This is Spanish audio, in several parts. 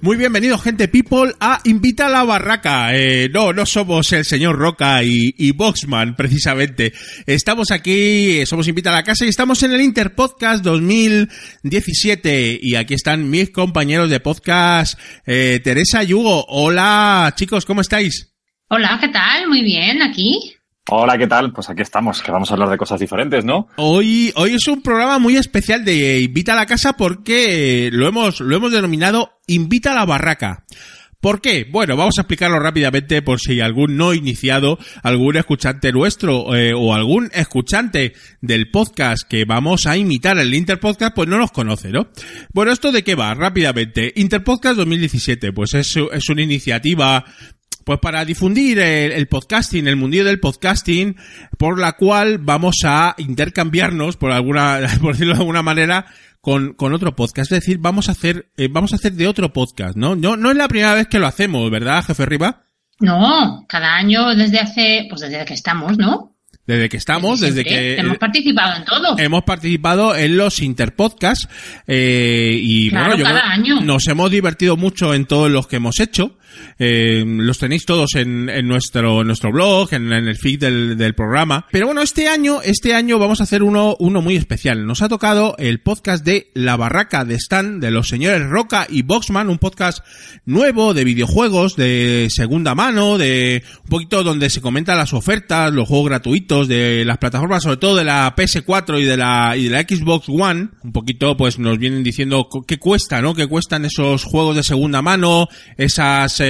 Muy bienvenido, gente people, a Invita a la Barraca. Eh, no, no somos el señor Roca y, y Boxman, precisamente. Estamos aquí, somos Invita a la Casa y estamos en el Interpodcast 2017. Y aquí están mis compañeros de podcast, eh, Teresa y Hugo. Hola, chicos, ¿cómo estáis? Hola, ¿qué tal? Muy bien, aquí. Hola, ¿qué tal? Pues aquí estamos, que vamos a hablar de cosas diferentes, ¿no? Hoy, hoy es un programa muy especial de Invita a la Casa porque lo hemos, lo hemos denominado Invita a la Barraca. ¿Por qué? Bueno, vamos a explicarlo rápidamente por si algún no iniciado, algún escuchante nuestro eh, o algún escuchante del podcast que vamos a imitar el Interpodcast, pues no nos conoce, ¿no? Bueno, ¿esto de qué va? Rápidamente. Interpodcast 2017, pues es, es una iniciativa pues para difundir el, el, podcasting, el mundillo del podcasting, por la cual vamos a intercambiarnos, por alguna, por decirlo de alguna manera, con, con otro podcast. Es decir, vamos a hacer, eh, vamos a hacer de otro podcast, ¿no? No, no es la primera vez que lo hacemos, ¿verdad, jefe Riva? No, cada año desde hace, pues desde que estamos, ¿no? Desde que estamos, desde, que... Hemos participado en todo. Hemos participado en los interpodcasts eh, y Claro, bueno, yo cada año. nos hemos divertido mucho en todos los que hemos hecho. Eh, los tenéis todos en, nuestro en nuestro blog, en, el feed del, programa. Pero bueno, este año, este año vamos a hacer uno, uno muy especial. Nos ha tocado el podcast de La Barraca de Stan, de los señores Roca y Boxman, un podcast nuevo de videojuegos, de segunda mano, de un poquito donde se comentan las ofertas, los juegos gratuitos de las plataformas, sobre todo de la PS4 y de la, y de la Xbox One. Un poquito, pues nos vienen diciendo qué cuesta, ¿no? Qué cuestan esos juegos de segunda mano, esas,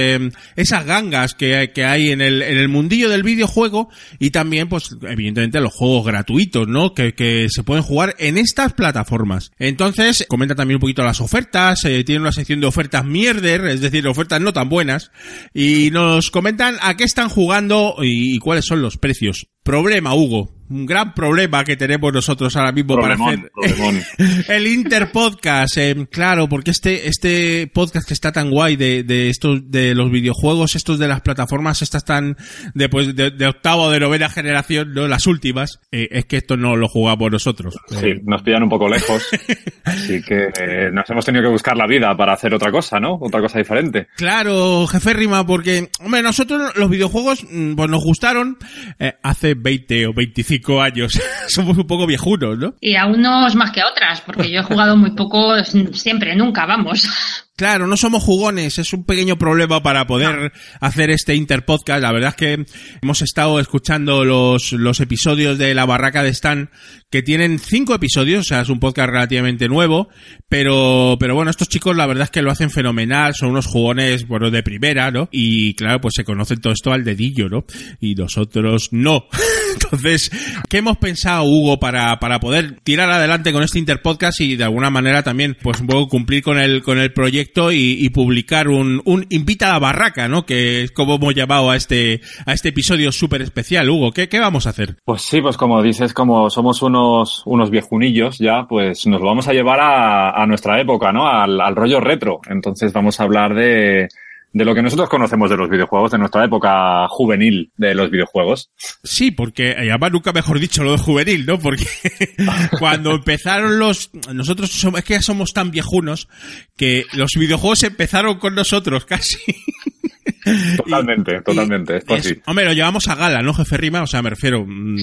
esas gangas que, que hay en el, en el mundillo del videojuego y también, pues, evidentemente los juegos gratuitos, ¿no? Que, que se pueden jugar en estas plataformas. Entonces, comenta también un poquito las ofertas, eh, tiene una sección de ofertas mierder, es decir, ofertas no tan buenas, y nos comentan a qué están jugando y cuáles son los precios. Problema, Hugo. Un gran problema que tenemos nosotros ahora mismo Problemón, para hacer el Interpodcast. eh, claro, porque este, este podcast que está tan guay de, de estos, de los videojuegos, estos de las plataformas, estas tan, de, pues, de, de octava o de novena generación, ¿no? Las últimas, eh, es que esto no lo jugamos nosotros. Sí, nos pillan un poco lejos. Así que eh, nos hemos tenido que buscar la vida para hacer otra cosa, ¿no? Otra cosa diferente. Claro, jefe Rima, porque, hombre, nosotros los videojuegos, mm, pues nos gustaron eh, hace 20 o 25 años. Somos un poco viejunos, ¿no? Y a unos más que a otras, porque yo he jugado muy poco, siempre, nunca, vamos. Claro, no somos jugones, es un pequeño problema para poder hacer este interpodcast. La verdad es que hemos estado escuchando los, los episodios de La Barraca de Stan, que tienen cinco episodios, o sea, es un podcast relativamente nuevo, pero, pero bueno, estos chicos la verdad es que lo hacen fenomenal, son unos jugones, bueno, de primera, ¿no? Y claro, pues se conocen todo esto al dedillo, ¿no? Y nosotros no. Entonces, ¿qué hemos pensado, Hugo, para, para poder tirar adelante con este Interpodcast y de alguna manera también, pues un poco cumplir con el, con el proyecto y, publicar un, un Invita a la Barraca, ¿no? Que es como hemos llamado a este, a este episodio súper especial, Hugo. ¿Qué, ¿Qué vamos a hacer? Pues sí, pues como dices, como somos unos, unos viejunillos ya, pues nos lo vamos a llevar a, a nuestra época, ¿no? Al, al rollo retro. Entonces vamos a hablar de, de lo que nosotros conocemos de los videojuegos, de nuestra época juvenil de los videojuegos. Sí, porque eh, además nunca mejor dicho lo de juvenil, ¿no? Porque cuando empezaron los... Nosotros somos, es que ya somos tan viejunos que los videojuegos empezaron con nosotros casi. Totalmente, Y- totalmente, esto es- sí. Hombre, lo llevamos a gala, ¿no, jefe Rima? O sea, me refiero... mm,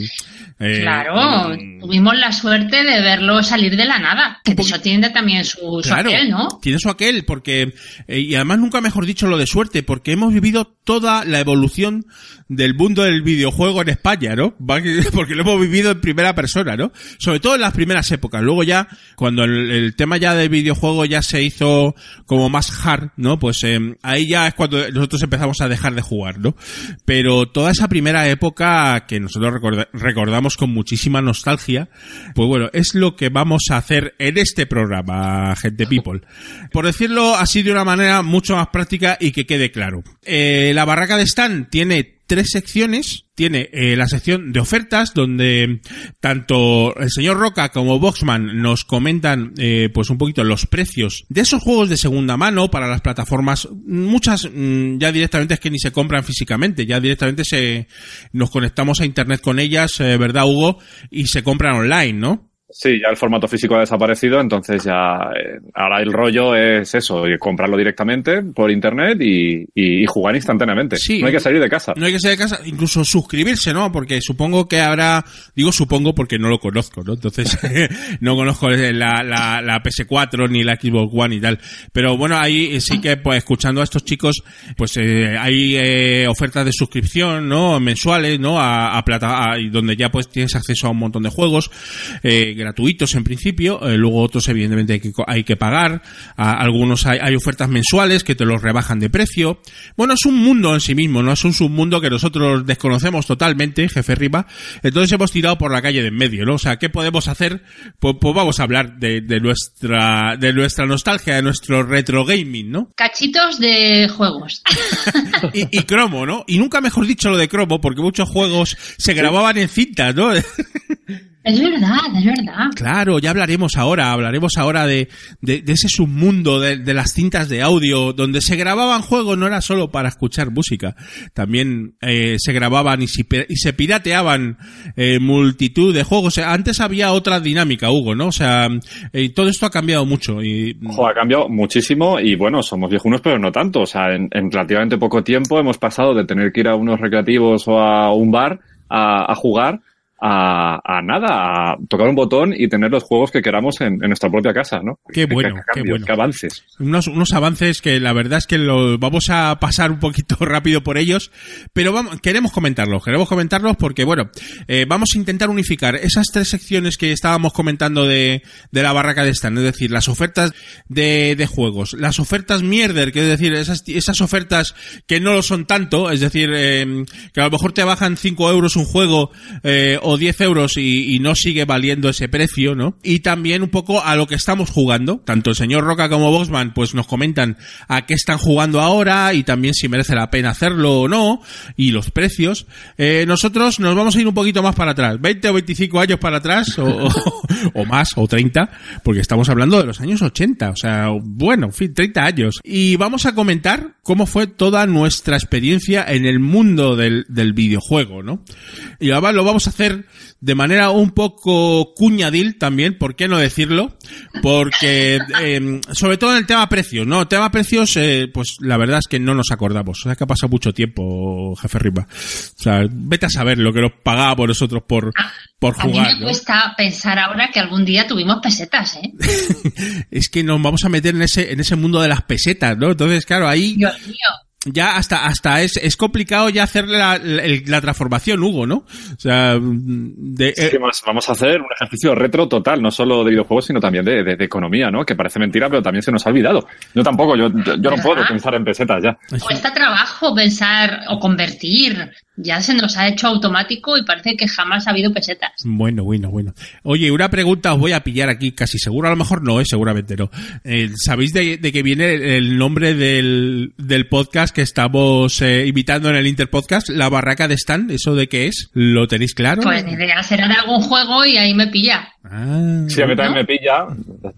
eh, Claro, mm, tuvimos la suerte de verlo salir de la nada. Que eso tiene también su, su Claro, aquel, ¿no? tiene su aquel, porque, eh, y además nunca mejor dicho lo de suerte, porque hemos vivido toda la evolución del mundo del videojuego en España, ¿no? Porque lo hemos vivido en primera persona, ¿no? Sobre todo en las primeras épocas. Luego ya, cuando el, el tema ya del videojuego ya se hizo como más hard, ¿no? Pues eh, ahí ya es cuando nosotros empezamos a dejar de jugar, ¿no? Pero toda esa primera época que nosotros recorda- recordamos con muchísima nostalgia, pues bueno, es lo que vamos a hacer en este programa, gente people. Por decirlo así de una manera mucho más práctica y que quede claro. Eh, la barraca de Stan tiene tres secciones. Tiene eh, la sección de ofertas, donde tanto el señor Roca como Boxman nos comentan eh, pues un poquito los precios de esos juegos de segunda mano para las plataformas. Muchas mm, ya directamente es que ni se compran físicamente, ya directamente se nos conectamos a internet con ellas, eh, ¿verdad, Hugo? Y se compran online, ¿no? Sí, ya el formato físico ha desaparecido, entonces ya eh, ahora el rollo es eso, comprarlo directamente por internet y, y- y jugar instantáneamente. Sí. No hay que salir de casa. No hay que salir de casa, incluso suscribirse, ¿no? Porque supongo que habrá, digo supongo porque no lo conozco, ¿no? Entonces, no conozco la, la, la PS4 ni la Xbox One y tal. Pero bueno, ahí sí que, pues, escuchando a estos chicos, pues eh, hay eh, ofertas de suscripción, ¿no? Mensuales, ¿no? A, a plata, a- y donde ya pues tienes acceso a un montón de juegos, eh, gratuitos en principio, eh, luego otros evidentemente hay que, hay que pagar, a- algunos hay, hay ofertas mensuales que te los rebajan de precio. Bueno, es un mundo en sí mismo, no es un submundo que nosotros desconocemos totalmente, jefe Riva. Entonces hemos tirado por la calle de en medio, ¿no? O sea, ¿qué podemos hacer? Pues, pues vamos a hablar de, de nuestra, de nuestra nostalgia, de nuestro retro gaming, ¿no? Cachitos de juegos. Y, y cromo, ¿no? Y nunca mejor dicho lo de cromo, porque muchos juegos se grababan en cinta, ¿no? Es verdad, es verdad. Claro, ya hablaremos ahora, hablaremos ahora de, de, de ese submundo de, de las cintas de audio, donde se grababan juegos, no era solo para escuchar música, también eh, se grababan y, si pi- y se pirateaban eh, multitud de juegos. Antes había otra dinámica, Hugo, ¿no? O sea, eh, todo esto ha cambiado mucho y Ojo, ha cambiado muchísimo y bueno, somos viejunos, pero no tanto. O sea, en, en relativamente poco tiempo hemos pasado de tener que ir a unos recreativos o a un bar a, a jugar a, a nada, a tocar un botón y tener los juegos que queramos en, en nuestra propia casa, ¿no? Qué bueno, qué cambios, bueno. qué avances. unos, unos avances que la verdad es que lo vamos a pasar un poquito rápido por ellos, pero vamos, queremos comentarlos, queremos comentarlos porque, bueno, eh, vamos a intentar unificar esas tres secciones que estábamos comentando de, de la barraca de Stan, es decir, las ofertas de, de juegos, las ofertas mierder, que es decir, esas, esas ofertas que no lo son tanto, es decir, eh, que a lo mejor te bajan 5 euros un juego eh, o 10 euros y, no sigue valiendo ese precio, ¿no? Y también un poco a lo que estamos jugando, tanto el señor Roca como Boxman, pues nos comentan a qué están jugando ahora y también si merece la pena hacerlo o no, y los precios. Eh, nosotros nos vamos a ir un poquito más para atrás, 20 o 25 años para atrás, o, más, o 30, porque estamos hablando de los años 80, o sea, bueno, en fin, 30 años. Y vamos a comentar cómo fue toda nuestra experiencia en el mundo del, del videojuego, ¿no? Y además lo vamos a hacer de manera un poco cuñadil también, ¿por qué no decirlo? Porque, eh, sobre todo en el tema precios, ¿no? El tema precios, eh, pues la verdad es que no nos acordamos. O sea, que ha pasado mucho tiempo, jefe Ripa. O sea, vete a saber lo que nos pagábamos nosotros por, por A mí jugar, me ¿no? cuesta pensar ahora que algún día tuvimos pesetas, ¿eh? Es que nos vamos a meter en ese, en ese mundo de las pesetas, ¿no? Entonces, claro, ahí Dios mío. Ya hasta hasta es, es complicado ya hacerle la, la, la transformación, Hugo, ¿no? O sea, de, Es que vamos, vamos a hacer un ejercicio retro total, no solo de videojuegos, sino también de, de- de economía, ¿no? Que parece mentira, pero también se nos ha olvidado. Yo tampoco, yo, yo, yo no puedo pensar en pesetas ya. Cuesta trabajo pensar o convertir ya se nos ha hecho automático y parece que jamás ha habido pesetas. Bueno, bueno, bueno. Oye, una pregunta os voy a pillar aquí casi seguro, a lo mejor no, ¿eh? seguramente no. Eh, ¿Sabéis de, de qué viene el nombre del, del podcast que estamos eh, invitando en el Interpodcast? La barraca de Stan, ¿eso de qué es? ¿Lo tenéis claro? Pues ni idea, será de algún juego y ahí me pilla. Ah, Sí, a mí también me pilla.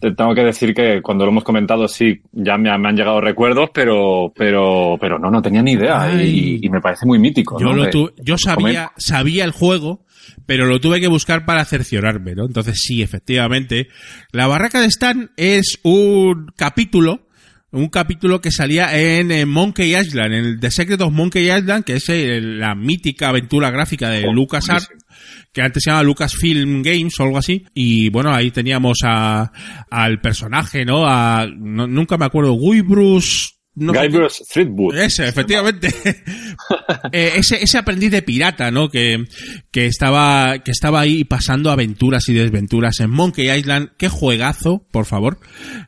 Te tengo que decir que cuando lo hemos comentado, sí, ya me, me han llegado recuerdos, pero, pero, pero no, no tenía ni idea. Y, y me parece muy mítico. yo, ¿no? lo Yo sabía, sabía el juego, pero lo tuve que buscar para cerciorarme, ¿no? Entonces sí, efectivamente. La barraca de Stan es un capítulo un capítulo que salía en, eh, Monkey Island, en el The Secret of Monkey Island, que es eh, la mítica aventura gráfica de Oh, LucasArts, que antes se llamaba Lucasfilm Games o algo así. Y bueno, ahí teníamos a, al personaje, ¿no? A, no- nunca me acuerdo, Guy Bruce... no Guybrush Threepwood. ese, efectivamente. Eh, ese, ese aprendiz de pirata, ¿no? Que, que estaba, que estaba ahí pasando aventuras y desventuras en Monkey Island. Qué juegazo, por favor.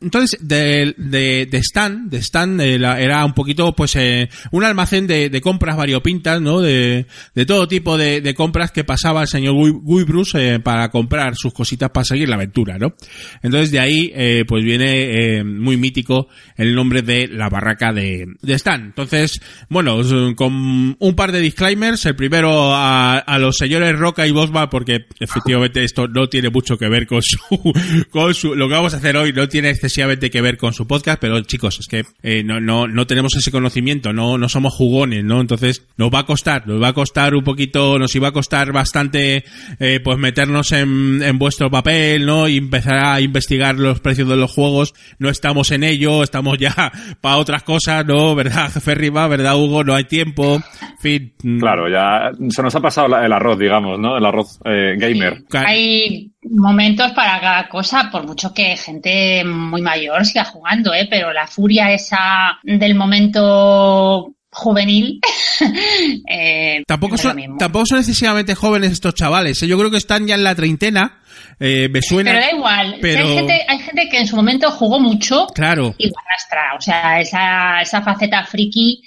Entonces, de, de, de Stan, de Stan eh, la- era un poquito, pues, eh, un almacén de, de compras variopintas, ¿no? De, de todo tipo de, de compras que pasaba el señor Guy, Guy Bruce eh, para comprar sus cositas para seguir la aventura, ¿no? Entonces, de ahí, pues viene muy mítico el nombre de la barraca de, Stan. Entonces, bueno, os- con un par de disclaimers. El primero a, a los señores Roca y Bosma, porque efectivamente esto no tiene mucho que ver con su, con su, lo que vamos a hacer hoy no tiene excesivamente que ver con su podcast, pero chicos, es que eh, no, no, no tenemos ese conocimiento, no, no somos jugones, ¿no? Entonces, nos va a costar, nos va a costar un poquito, nos iba a costar bastante, eh, pues meternos en, en vuestro papel, ¿no? Y empezar a investigar los precios de los juegos. No estamos en ello, estamos ya para otras cosas, ¿no? ¿Verdad, jefe? ¿Verdad, Hugo? No hay tiempo. Fin. mm, Claro, ya se nos ha pasado el arroz, digamos, ¿no? El arroz eh, gamer. Hay momentos para cada cosa, por mucho que gente muy mayor siga jugando, ¿eh? Pero la furia esa del momento juvenil eh, Tampoco son, tampoco son excesivamente jóvenes estos chavales. ¿eh? Yo creo que están ya en la treintena. Eh, me suena. Pero da igual. pero- Hay, gente, hay gente que en su momento jugó mucho Claro. y lo arrastra. O sea, esa, esa faceta friki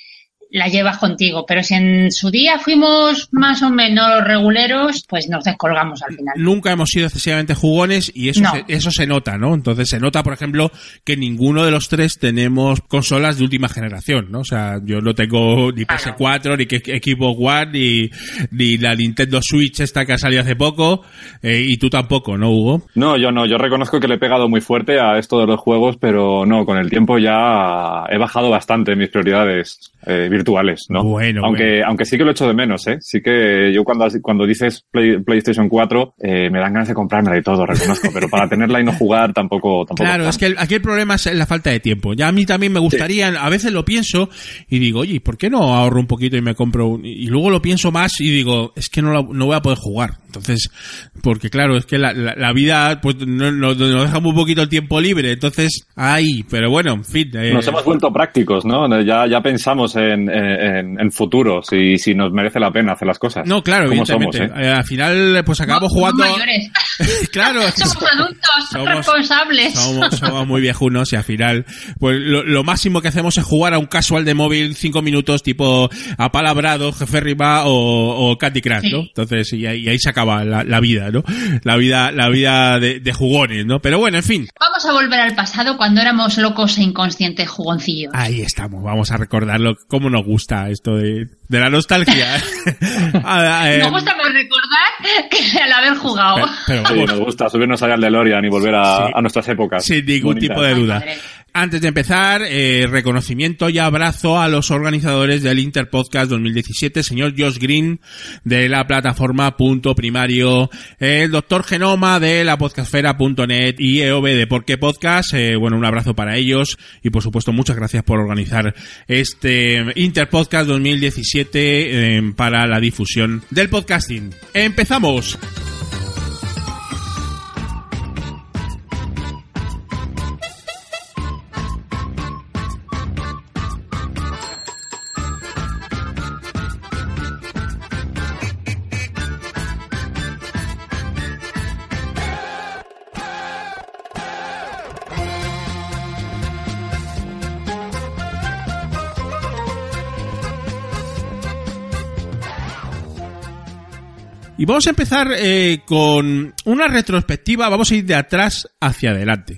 la llevas contigo. Pero si en su día fuimos más o menos reguleros, pues nos descolgamos al final. Nunca hemos sido excesivamente jugones y eso, No. se, eso se nota, ¿no? Entonces se nota, por ejemplo, que ninguno de los tres tenemos consolas de última generación, ¿no? O sea, yo no tengo ni Claro. PS4, ni que- Xbox One, ni, ni la Nintendo Switch esta que ha salido hace poco, eh, y tú tampoco, ¿no, Hugo? No, yo no, yo reconozco que le he pegado muy fuerte a esto de los juegos, pero no, con el tiempo ya he bajado bastante mis prioridades eh, virtuales, ¿no? Bueno, aunque, bueno. aunque sí que lo echo de menos, ¿eh? Sí que yo cuando, cuando dices Play- PlayStation 4, eh, me dan ganas de comprármela y todo, reconozco, pero para tenerla y no jugar tampoco, tampoco. Claro, es que el- aquí el problema es la falta de tiempo. Ya a mí también me gustaría, a veces lo pienso y digo, oye, ¿por qué no ahorro un poquito y me compro un... Y luego lo pienso más y digo, es que no, la- no voy a poder jugar. Entonces, porque claro, es que la, la- la vida, pues no- no- nos deja muy poquito el tiempo libre. Entonces, ay, pero bueno, en fin. eh, Nos hemos vuelto prácticos, ¿no? Ya, ya pensamos en, en, en futuros y si nos merece la pena hacer las cosas. No, claro, Como evidentemente. somos, ¿eh? Eh, al final, pues acabamos No, somos jugando... mayores. claro, Somos adultos, Somos- responsables. Somos, somos muy viejunos y al final, pues lo, lo máximo que hacemos es jugar a un casual de móvil cinco minutos tipo apalabrado, jefe riba o, o Candy Crush, ¿no? Sí. Entonces, y ahí, y ahí se acaba la, la vida, ¿no? La vida, la vida de, de jugones, ¿no? Pero bueno, en fin. Vamos a volver al pasado cuando éramos locos e inconscientes jugoncillos. Ahí estamos, vamos a recordarlo, cómo nos gusta esto de, de la nostalgia. Ah, eh, Nos gusta más recordar que al haber jugado. pero, pero Sí, nos gusta subirnos allá al DeLorean y volver a, Sí. a nuestras épocas. Sin ningún Bonitas. tipo de duda. Antes de empezar, eh, reconocimiento y abrazo a los organizadores del Interpodcast 2017, señor Josh Green de la plataforma Punto Primario, el doctor Genoma de la podcastfera.net y EOB de Por qué Podcast. Eh, bueno, un abrazo para ellos y por supuesto muchas gracias por organizar este Interpodcast 2017 eh, para la difusión del podcasting. ¡Empezamos! Y vamos a empezar eh, con una retrospectiva, vamos a ir de atrás hacia adelante.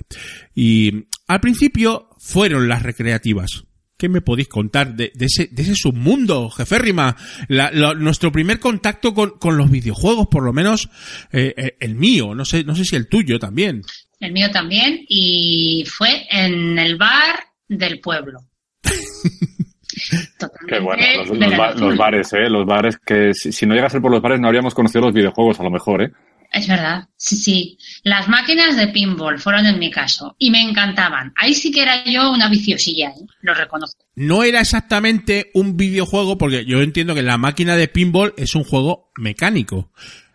Y al principio fueron las recreativas. ¿Qué me podéis contar de, de ese, de ese submundo, jeférrima? La, nuestro primer contacto con, con los videojuegos, por lo menos eh, eh, el mío, no sé, no sé si el tuyo también. El mío también. Y fue en el bar del pueblo. Totalmente Qué bueno, los, los ba- bares, ¿eh? Los bares que si, si no llega a ser por los bares no habríamos conocido los videojuegos a lo mejor, ¿eh? Es verdad, sí, sí. Las máquinas de pinball fueron en mi caso y me encantaban. Ahí sí que era yo una viciosilla, ¿eh? lo reconozco. No era exactamente un videojuego, porque yo entiendo que la máquina de pinball es un juego mecánico.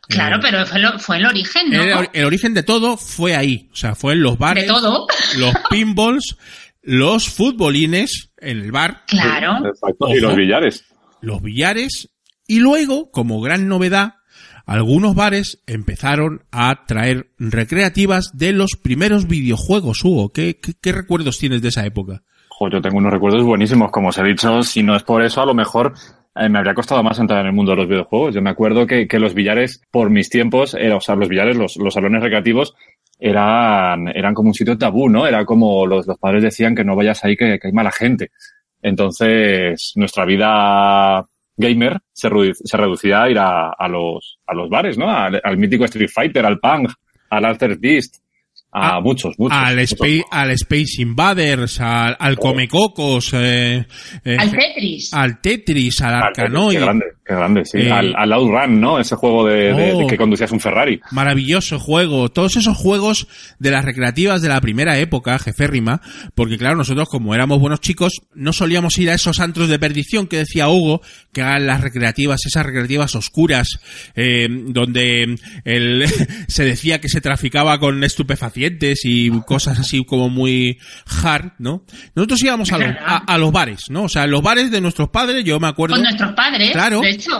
Claro, Eh, pero fue, lo- fue el origen, ¿no? el, el origen de todo fue ahí. O sea, fue en los bares. De todo. Los pinballs, los futbolines en el bar, Claro. Exacto. Ojo. Y los billares. los billares. Y luego, como gran novedad, algunos bares empezaron a traer recreativas de los primeros videojuegos, Hugo. ¿Qué, qué, qué recuerdos tienes de esa época? Yo tengo unos recuerdos buenísimos. Como os he dicho, si no es por eso, a lo mejor eh, me habría costado más entrar en el mundo de los videojuegos. Yo me acuerdo que, que los billares, por mis tiempos, era, o sea, los billares, los, los salones recreativos, eran, eran como un sitio tabú, ¿no? Era como los, los padres decían que no vayas ahí, que, que hay mala gente. Entonces, nuestra vida gamer se, se reducía a ir a, a los, a los bares, ¿no? Al, mítico Street Fighter, al Pang, al Altered Beast, a Ah, muchos, muchos. al, muchos. Space, al Space Invaders, al, al Comecocos, eh, eh, Al Tetris. al Tetris, al Arkanoid. Qué grande, qué grande, sí. Eh, al, al Outrun, ¿no? Ese juego de, de- de Oh. que conducías un Ferrari. Maravilloso juego. Todos esos juegos de las recreativas de la primera época, jeférrima, porque claro, nosotros como éramos buenos chicos, no solíamos ir a esos antros de perdición que decía Hugo, que eran las recreativas, esas recreativas oscuras, eh, donde el, se decía que se traficaba con estupefacientes y cosas así como muy hard, ¿no? Nosotros íbamos a los, a, a los bares, ¿no? O sea, los bares de nuestros padres, yo me acuerdo. Con nuestros padres, Claro. de hecho.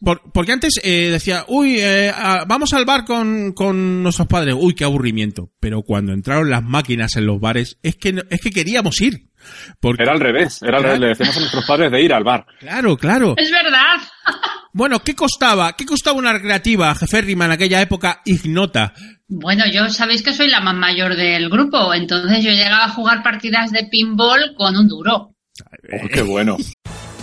Por- porque antes eh, decía, uy, eh, vamos al bar con, con nuestros padres, uy, qué aburrimiento. Pero cuando entraron las máquinas en los bares, es que, no- es que queríamos ir. Porque, Era al revés, era al Claro. revés. Le decíamos a nuestros padres de ir al bar. claro, claro. Es verdad. Bueno, ¿qué costaba? ¿Qué costaba una recreativa, jeférrima, en aquella época ignota? Bueno, yo sabéis que soy la más mayor del grupo, entonces yo llegaba a jugar partidas de pinball con un duro. Oh, qué bueno.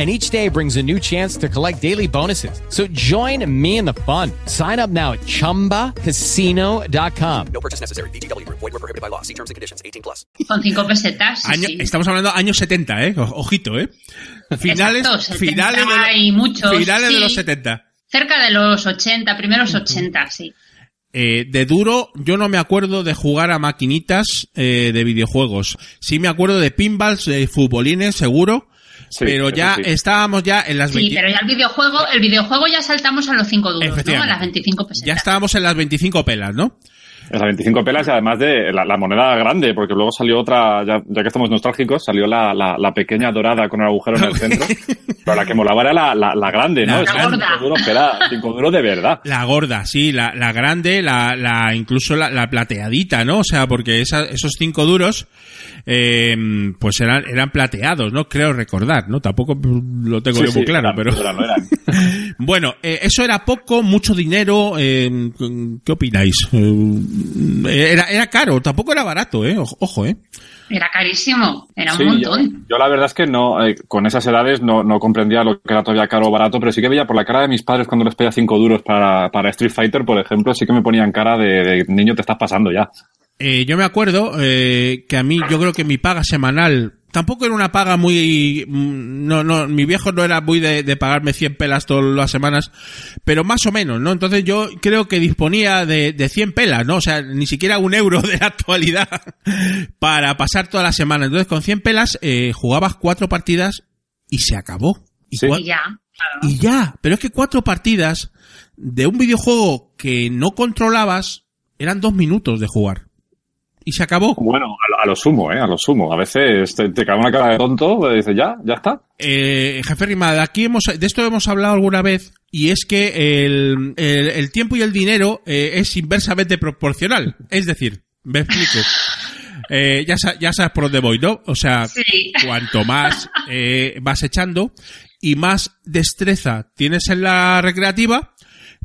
And each day brings a new chance to collect daily bonuses. So join me in the fun. Sign up now at chumbacasino.com. No purchase necessary. VGW Group. Void were prohibited by law. See terms and conditions. 18 plus. Con cinco pesetas. sí, Año- sí. Estamos hablando años 70, ¿eh? O- Ojito, ¿eh? Finales, Exacto, 70 finales, de, lo- y muchos, finales de sí. los 70. Cerca de los 80, primeros 80, sí. Eh, de duro, yo no me acuerdo de jugar a maquinitas eh, de videojuegos. Sí me acuerdo de pinballs, de futbolines, seguro. Sí, pero ya sí. estábamos ya en las Sí, 20 pero ya el videojuego, el videojuego ya saltamos a los 5 duros, ¿no? A las 25 pesetas. ya estábamos en las 25 pelas, ¿no? Las 25 pelas y además de la, la moneda grande, porque luego salió otra, ya, ya que estamos nostálgicos, salió la, la, la pequeña dorada con el agujero en el centro. Pero la que molaba era la, la, la grande, ¿no? La gorda. cinco duros que era cinco duros de verdad. La gorda, sí, la, la grande, la, la incluso la, la plateadita, ¿no? O sea, porque esa- esos cinco duros, eh, pues eran, eran plateados, ¿no? Creo recordar, ¿no? Tampoco lo tengo Sí, yo muy sí, claro, eran, pero... eran, eran. Bueno, eh, eso era poco, mucho dinero. eh, ¿Qué opináis? Eh, era, era caro, tampoco era barato, ¿eh? Ojo, ¿eh? Era carísimo, era un yo, montón. yo la verdad es que no, eh, con esas edades no, no comprendía lo que era todavía caro o barato, pero sí que veía por la cara de mis padres cuando les pedía cinco duros para, para Street Fighter, por ejemplo, sí que me ponían cara de, de, niño te estás pasando ya. Eh, yo me acuerdo eh, que a mí, yo creo que mi paga semanal tampoco era una paga muy, mm, no, no, mi viejo no era muy de, de pagarme 100 pelas todas las semanas, pero más o menos, ¿no? Entonces yo creo que disponía de, de 100 pelas, ¿no? O sea, ni siquiera un euro de la actualidad para pasar toda la semana. Entonces con 100 pelas eh, jugabas cuatro partidas y se acabó. Y, Sí. Y ya, claro. y ya, pero es que cuatro partidas de un videojuego que no controlabas eran dos minutos de jugar. Y se acabó. Bueno, a, lo- a lo sumo, ¿eh? A lo sumo. A veces te, te cae una cara de tonto y dices, ya, ya está. Eh, jefe Rima, de aquí hemos, de esto hemos hablado alguna vez, y es que el, el, el tiempo y el dinero eh, es inversamente proporcional. Es decir, me explico. Eh, ya, ya sabes por dónde voy, ¿no? O sea, Sí. cuanto más eh, vas echando y más destreza tienes en la recreativa,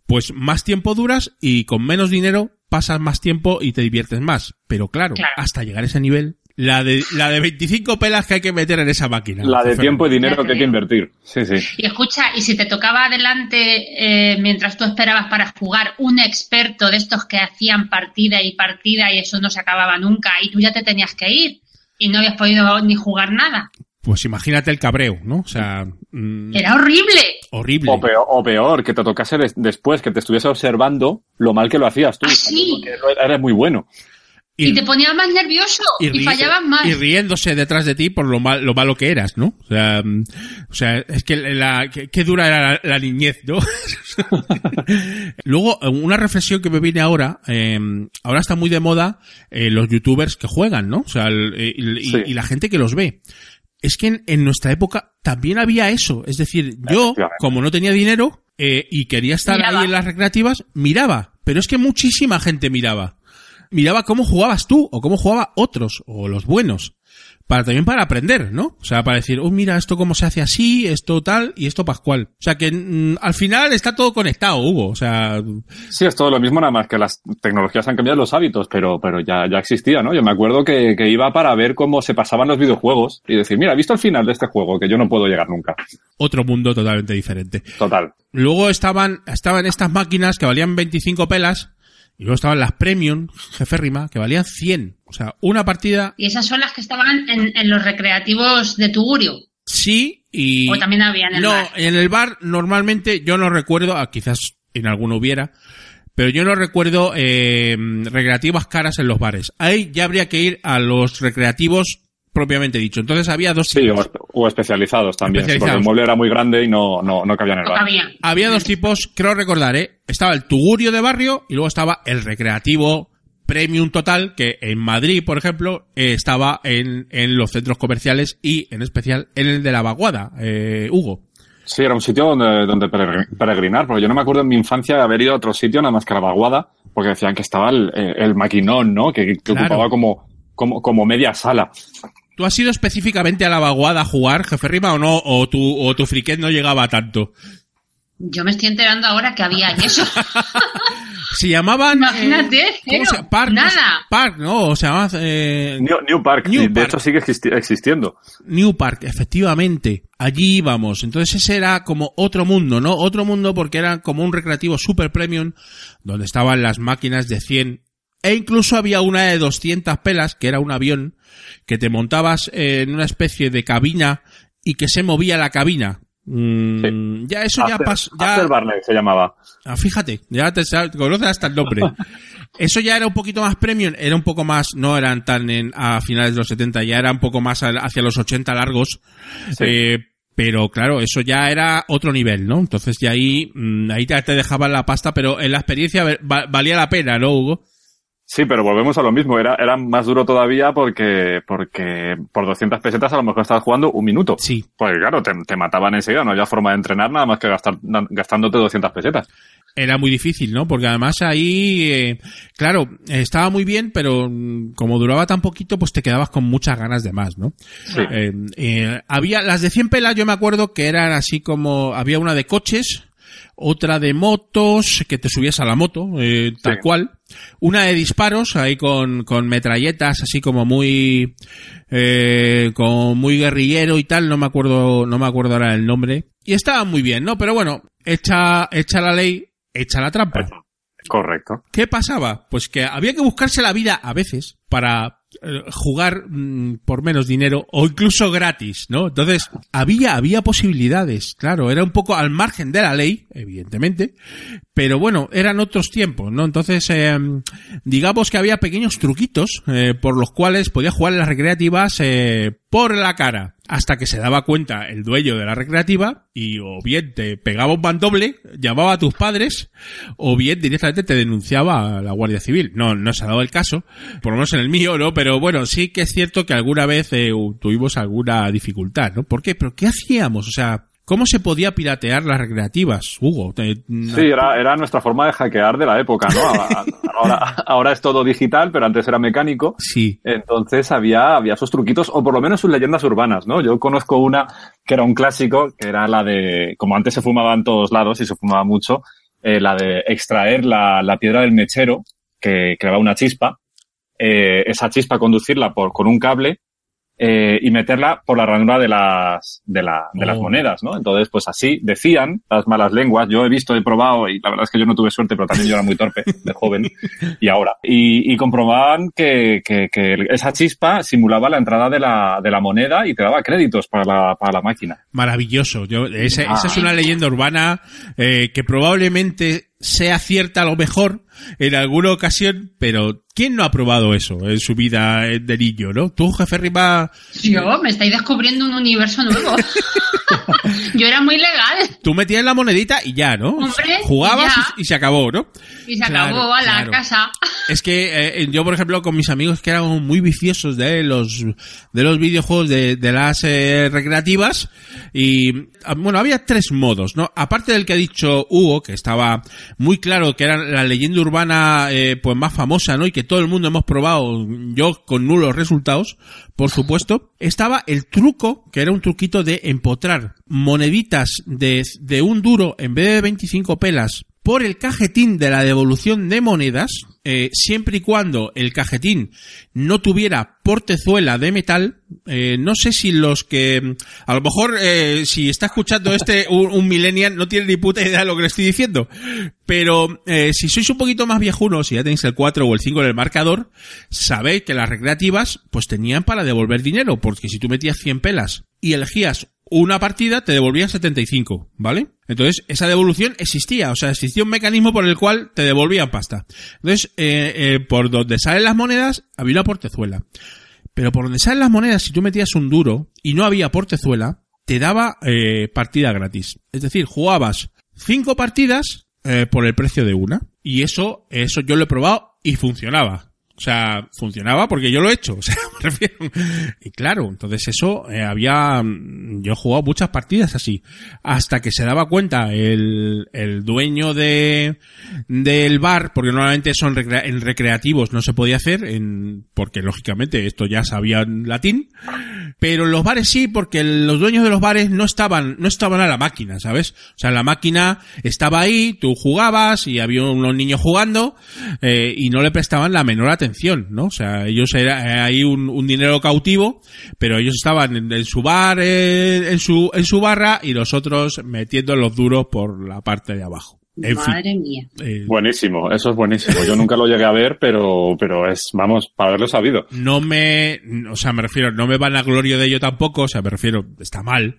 pues más tiempo duras y con menos dinero pasas más tiempo y te diviertes más. Pero claro, Claro. hasta llegar a ese nivel, la de, la de 25 pelas que hay que meter en esa máquina. La de tiempo y dinero que hay que invertir. Sí, sí. Y escucha, y si te tocaba adelante eh, mientras tú esperabas para jugar un experto de estos que hacían partida y partida y eso no se acababa nunca y tú ya te tenías que ir y no habías podido ni jugar nada. Pues imagínate el cabreo, ¿no? O sea, mm, Era horrible. horrible. O peor, o peor, que te tocase des- después, que te estuviese observando lo mal que lo hacías tú. Ah, sí. Porque eres muy bueno. Y, te ponías más nervioso y, ri- fallabas más. y riéndose detrás de ti por lo, mal, lo malo que eras, ¿no? O sea, mm, o sea es que la, que, qué dura era la, la niñez, ¿no? Luego, una reflexión que me viene ahora, eh, ahora está muy de moda eh, los youtubers que juegan, ¿no? O sea, el- eh, y, y- y la gente que los ve. Es que en, en nuestra época también había eso. Es decir, yo, como no tenía dinero eh, y quería estar Miraba. ahí en las recreativas, miraba. Pero es que muchísima gente miraba miraba cómo jugabas tú o cómo jugaba otros o los buenos. Para también para aprender, ¿no? O sea, para decir, oh, mira, esto cómo se hace así, esto tal y esto pascual. O sea, que mm, al final está todo conectado, Hugo. O sea, Sí, es todo lo mismo, nada más que las tecnologías han cambiado los hábitos, pero, pero ya, ya existía, ¿no? Yo me acuerdo que, que iba para ver cómo se pasaban los videojuegos y decir, mira, he visto el final de este juego, que yo no puedo llegar nunca. otro mundo totalmente diferente. Total. Luego estaban, estaban estas máquinas que valían 25 pelas y luego estaban las premium, jefe rima, que valían 100. O sea, una partida Y esas son las que estaban en, en los recreativos de Tugurio. sí y... O también había en el no, bar. en el bar normalmente yo no recuerdo, ah, quizás en alguno hubiera, pero yo no recuerdo eh, recreativas caras en los bares. Ahí ya habría que ir a los recreativos propiamente dicho. Entonces había dos Sí, tipos. o, o especializados también, porque el mueble era muy grande y no, no, no cabía en el No bar. cabía. Había dos tipos, creo recordar, ¿eh? Estaba el tugurio de barrio y luego estaba el recreativo premium total, que en Madrid, por ejemplo, eh, estaba en, en los centros comerciales y en especial en el de la vaguada, eh, Hugo. Sí, era un sitio donde, donde peregr- peregrinar, porque yo no me acuerdo en mi infancia de haber ido a otro sitio nada más que a la vaguada, porque decían que estaba el, el maquinón, ¿no? Que, que Claro. ocupaba como, como, como media sala. ¿Tú has ido específicamente a la vaguada a jugar, jefe Rima, o no? ¿O tu, o tu friquet no llegaba a tanto? Yo me estoy enterando ahora que había en eso. Se llamaban... Imagínate, eh, ¿cómo cero, se- Park, nada. Park, ¿no? O se llamaba... eh, New, New Park, New de Park. hecho sigue existi- existiendo. New Park, efectivamente. Allí íbamos. Entonces ese era como otro mundo, ¿no? Otro mundo porque era como un recreativo super premium donde estaban las máquinas de 100 e incluso había una de 200 pelas que era un avión que te montabas en una especie de cabina y que se movía la cabina. Mm, Ya eso ya pasó. Ya, Barney se llamaba. Ah, fíjate, ya te, conoces hasta el nombre. Eso ya era un poquito más premium, era un poco más, no eran tan en, a finales de los 70, ya era un poco más hacia los 80 largos. Sí. Eh, pero claro, eso ya era otro nivel, ¿no? Entonces ya ahí, mm, ahí te dejaban la pasta, pero en la experiencia va- valía la pena, ¿no, Hugo? Sí, pero volvemos a lo mismo. Era, era más duro todavía porque, porque por 200 pesetas a lo mejor estabas jugando un minuto. Sí. Pues claro, te, te mataban enseguida. No había forma de entrenar nada más que gastar, gastándote 200 pesetas. Era muy difícil, ¿no? Porque además ahí, eh, claro, estaba muy bien, pero mm, como duraba tan poquito, pues te quedabas con muchas ganas de más, ¿no? Sí. Eh, eh, había las de 100 pelas, yo me acuerdo que eran así como había una de coches, otra de motos, que te subías a la moto, eh, tal Sí. cual, una de disparos, ahí con, con metralletas, así como muy, eh, como muy guerrillero y tal, no me acuerdo, no me acuerdo ahora el nombre, y estaba muy bien, ¿no? Pero bueno, hecha, hecha la ley, hecha la trampa. Correcto. ¿Qué pasaba? Pues que había que buscarse la vida a veces para eh, jugar mm, por menos dinero o incluso gratis, ¿no? Entonces, había, había posibilidades, claro, era un poco al margen de la ley, evidentemente, pero bueno, eran otros tiempos, ¿no? Entonces, eh, digamos que había pequeños truquitos eh, por los cuales podía jugar en las recreativas eh, por la cara, hasta que se daba cuenta el dueño de la recreativa y o bien te pegaba un mandoble, llamaba a tus padres, o bien directamente te denunciaba a la Guardia Civil. No, no se ha dado el caso, por lo menos en el mío, ¿no? Pero bueno, sí que es cierto que alguna vez eh, tuvimos alguna dificultad, ¿no? ¿Por qué? ¿Pero qué hacíamos? O sea, ¿Cómo se podía piratear las recreativas, Hugo? Sí, era, era nuestra forma de hackear de la época, ¿no? Ahora, ahora es todo digital, pero antes era mecánico. Sí. Entonces había, había sus truquitos, o por lo menos sus leyendas urbanas, ¿no? Yo conozco una que era un clásico, que era la de, como antes se fumaba en todos lados y se fumaba mucho, eh, la de extraer la, la piedra del mechero, que creaba una chispa, eh, esa chispa conducirla por, con un cable, eh, y meterla por la ranura de las, de, la, de las Oh. monedas, ¿no? Entonces, pues así decían las malas lenguas. Yo he visto, he probado y la verdad es que yo no tuve suerte, pero también yo era muy torpe de joven y ahora. Y, y comprobaban que, que, que esa chispa simulaba la entrada de la, de la moneda y te daba créditos para la, para la máquina. Maravilloso. Yo, ese- Ah. Esa es una leyenda urbana eh, que probablemente sea cierta a lo mejor en alguna ocasión, pero ¿quién no ha probado eso en su vida eh, de niño, no? Tú, jefe Rima, Yo me estáis descubriendo un universo nuevo. Yo era muy legal. tú metías la monedita y ya, ¿no? Hombre, Jugabas ya. y, se acabó, ¿no? Y se Claro, acabó a la claro. casa. Es que eh, yo, por ejemplo, con mis amigos que éramos muy viciosos de los de los videojuegos de, de las eh, recreativas y ah, bueno, había tres modos, ¿no? Aparte del que ha dicho Hugo, que estaba muy claro que era la leyenda urbana eh, pues más famosa, ¿no? Y que todo el mundo hemos probado, yo con nulos resultados, por supuesto, estaba el truco, que era un truquito de empotrar moneditas de, de un duro en vez de 25 pelas por el cajetín de la devolución de monedas, eh, siempre y cuando el cajetín no tuviera portezuela de metal, eh, no sé si los que, a lo mejor, eh, si está escuchando este un, un millennial no tiene ni puta idea de lo que le estoy diciendo, pero si sois un poquito más viejunos, si ya tenéis el 4 o el 5 en el marcador, sabéis que las recreativas pues tenían para devolver dinero, porque si tú metías 100 pelas y elegías una partida te devolvían 75, ¿vale? Entonces, esa devolución existía, o sea, existía un mecanismo por el cual te devolvían pasta. Entonces, eh, eh, por donde salen las monedas, había una portezuela. Pero por donde salen las monedas, si tú metías un duro y no había portezuela, te daba eh, partida gratis. Es decir, jugabas cinco partidas eh, por el precio de una. Y eso, eso yo lo he probado y funcionaba. O sea, funcionaba porque yo lo he hecho. O sea, me refiero. Y claro, entonces eso eh, había. mm, Yo he jugado muchas partidas así. Hasta que se daba cuenta el, el dueño de del bar, porque normalmente son en recreativos no se podía hacer, en, porque lógicamente esto ya sabían latín. Pero los bares sí, porque los dueños de los bares no estaban, no estaban a la máquina, ¿sabes? O sea, la máquina estaba ahí, tú jugabas y había unos niños jugando eh, y no le prestaban la menor atención, ¿no? O sea, ellos era eh, ahí un, un dinero cautivo, pero ellos estaban en, en su bar, eh, en su en su barra y los otros metiendo los duros por la parte de abajo. En fin, Madre mía. eh, Buenísimo, eso es buenísimo. Yo nunca lo llegué a ver, pero, pero es, vamos, para haberlo sabido. no me, o sea, me refiero, no me van a glorio de ello tampoco, o sea, me refiero, está mal,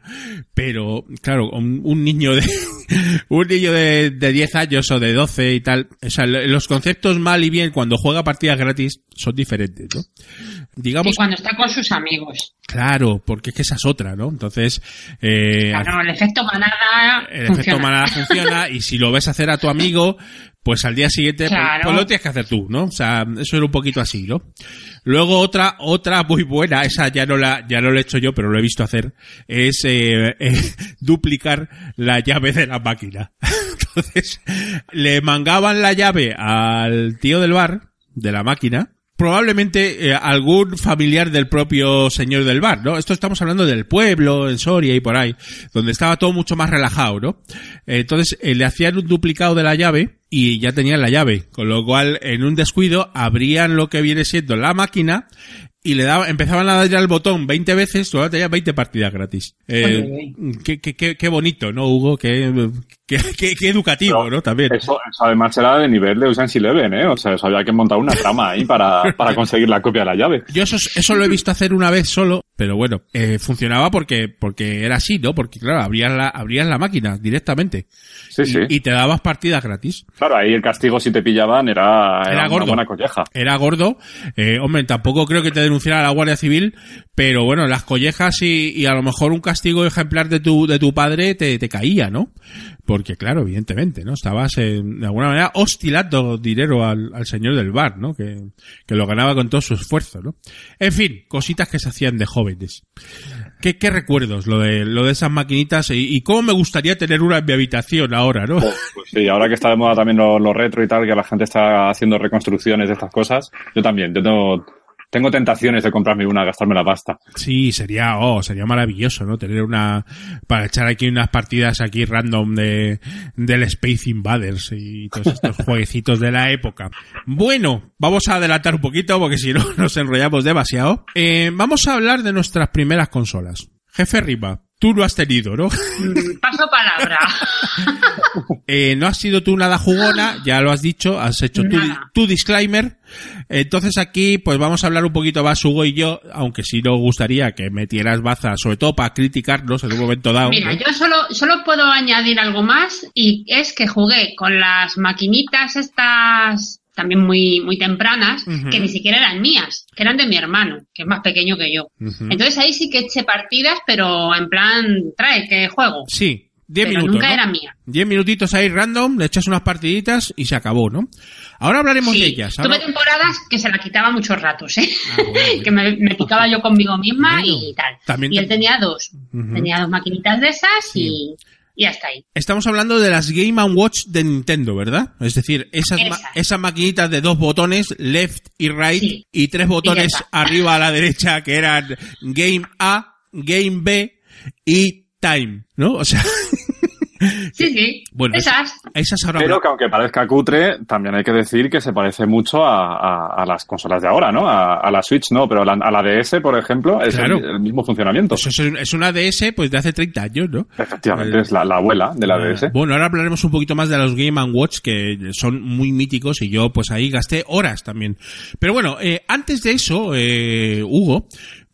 pero, claro, un, un niño de, un niño de, de 10 años o de 12 y tal, o sea, lo- los conceptos mal y bien cuando juega partidas gratis son diferentes, ¿no? Y Digamos, cuando está con sus amigos. claro, porque es que esa es otra, ¿no? Entonces, eh, Claro, el efecto manada el efecto manada funciona y si lo ves hacer a tu amigo, pues al día siguiente pues- Claro. pues, lo tienes que hacer tú, ¿no? O sea, eso era un poquito así, ¿no? Luego otra otra muy buena, esa ya no la ya no la he hecho yo, pero lo he visto hacer, es eh, eh, duplicar la llave de la máquina. Entonces, le mangaban la llave al tío del bar de la máquina probablemente eh, algún familiar del propio señor del bar, ¿no? Esto estamos hablando del pueblo, en Soria y por ahí, donde estaba todo mucho más relajado, ¿no? Entonces eh, le hacían un duplicado de la llave y ya tenían la llave, con lo cual en un descuido abrían lo que viene siendo la máquina y le daba, empezaban a darle al botón 20 veces, solo tenía 20 partidas gratis. Eh, qué, qué, qué, qué bonito, ¿no, Hugo? Qué, qué, qué, qué educativo, Pero ¿no? También. Eso, eso además era de nivel de Ocean's Eleven, ¿eh? O sea, eso había que montar una trama ahí para, para conseguir la copia de la llave. Yo eso, eso lo he visto hacer una vez solo, pero bueno, eh, funcionaba porque, porque era así, ¿no? Porque claro, abrías la, abrías la máquina directamente. Sí, sí. Y, y te dabas partidas gratis. Claro, ahí el castigo si te pillaban era, era, Era una buena colleja. Era gordo. Eh, hombre, tampoco creo que te denunciara la Guardia Civil, pero bueno, las collejas y, a lo mejor un castigo ejemplar de tu, de tu padre te, te caía, ¿no? Porque claro, evidentemente, ¿no? Estabas eh, de alguna manera hostilando dinero al, al señor del bar, ¿no? Que, que lo ganaba con todo su esfuerzo, ¿no? En fin, cositas que se hacían de jóvenes. ¿Qué, qué recuerdos lo de, lo de esas maquinitas y, cómo me gustaría tener una en mi habitación ahora, ¿no? Pues sí, ahora que está de moda también lo, lo retro y tal, que la gente está haciendo reconstrucciones de estas cosas, yo también, yo tengo, tengo tentaciones de comprarme una, gastarme la pasta. Sí, sería, oh, sería maravilloso, ¿no? Tener una, para echar aquí unas partidas aquí random de, del Space Invaders y todos estos jueguecitos de la época. Bueno, vamos a adelantar un poquito porque si no nos enrollamos demasiado. Eh, vamos a hablar de nuestras primeras consolas. Jefe Riva, tú no has tenido, ¿no? Mm, Paso palabra. Eh, no has sido tú nada jugona, ya lo has dicho, has hecho tu, tu disclaimer. Entonces aquí, pues vamos a hablar un poquito más Hugo y yo, aunque sí nos gustaría que metieras baza, sobre todo para criticarnos en un momento dado. Mira, ¿no? yo solo, solo puedo añadir algo más y es que jugué con las maquinitas estas también muy, muy tempranas, que ni siquiera eran mías, que eran de mi hermano, que es más pequeño que yo. Entonces ahí sí que eché partidas, pero en plan, trae, que juego. Sí, 10 pero minutos. nunca ¿no? era mía. 10 minutitos ahí random, le echas unas partiditas y se acabó, ¿no? Ahora hablaremos Sí, de ellas. tuve temporadas que se la quitaba muchos ratos, ¿eh? Ah, bueno, bueno. que me, me picaba yo conmigo misma Bueno, y tal. también y él tenía dos. Tenía dos maquinitas de esas y, y hasta ahí. Estamos hablando de las Game Watch de Nintendo, ¿verdad? Es decir, esas, ma- Esas. esas maquinitas de dos botones, left y right, Sí. y tres botones arriba a la derecha que eran Game A, Game B y Time, ¿no? O sea, Sí, sí. bueno, esas. esas ahora... Pero que aunque parezca cutre, también hay que decir que se parece mucho a, a- a las consolas de ahora, ¿no? A, a la Switch no, pero a la, a la DS, por ejemplo, es Claro. el, el mismo funcionamiento. Pues eso es, es una DS pues de hace 30 años, ¿no? Efectivamente, Eh, es la, la abuela de la DS. Bueno, ahora hablaremos un poquito más de los Game Watch que son muy míticos y yo pues ahí gasté horas también. Pero bueno, eh, antes de eso, eh, Hugo,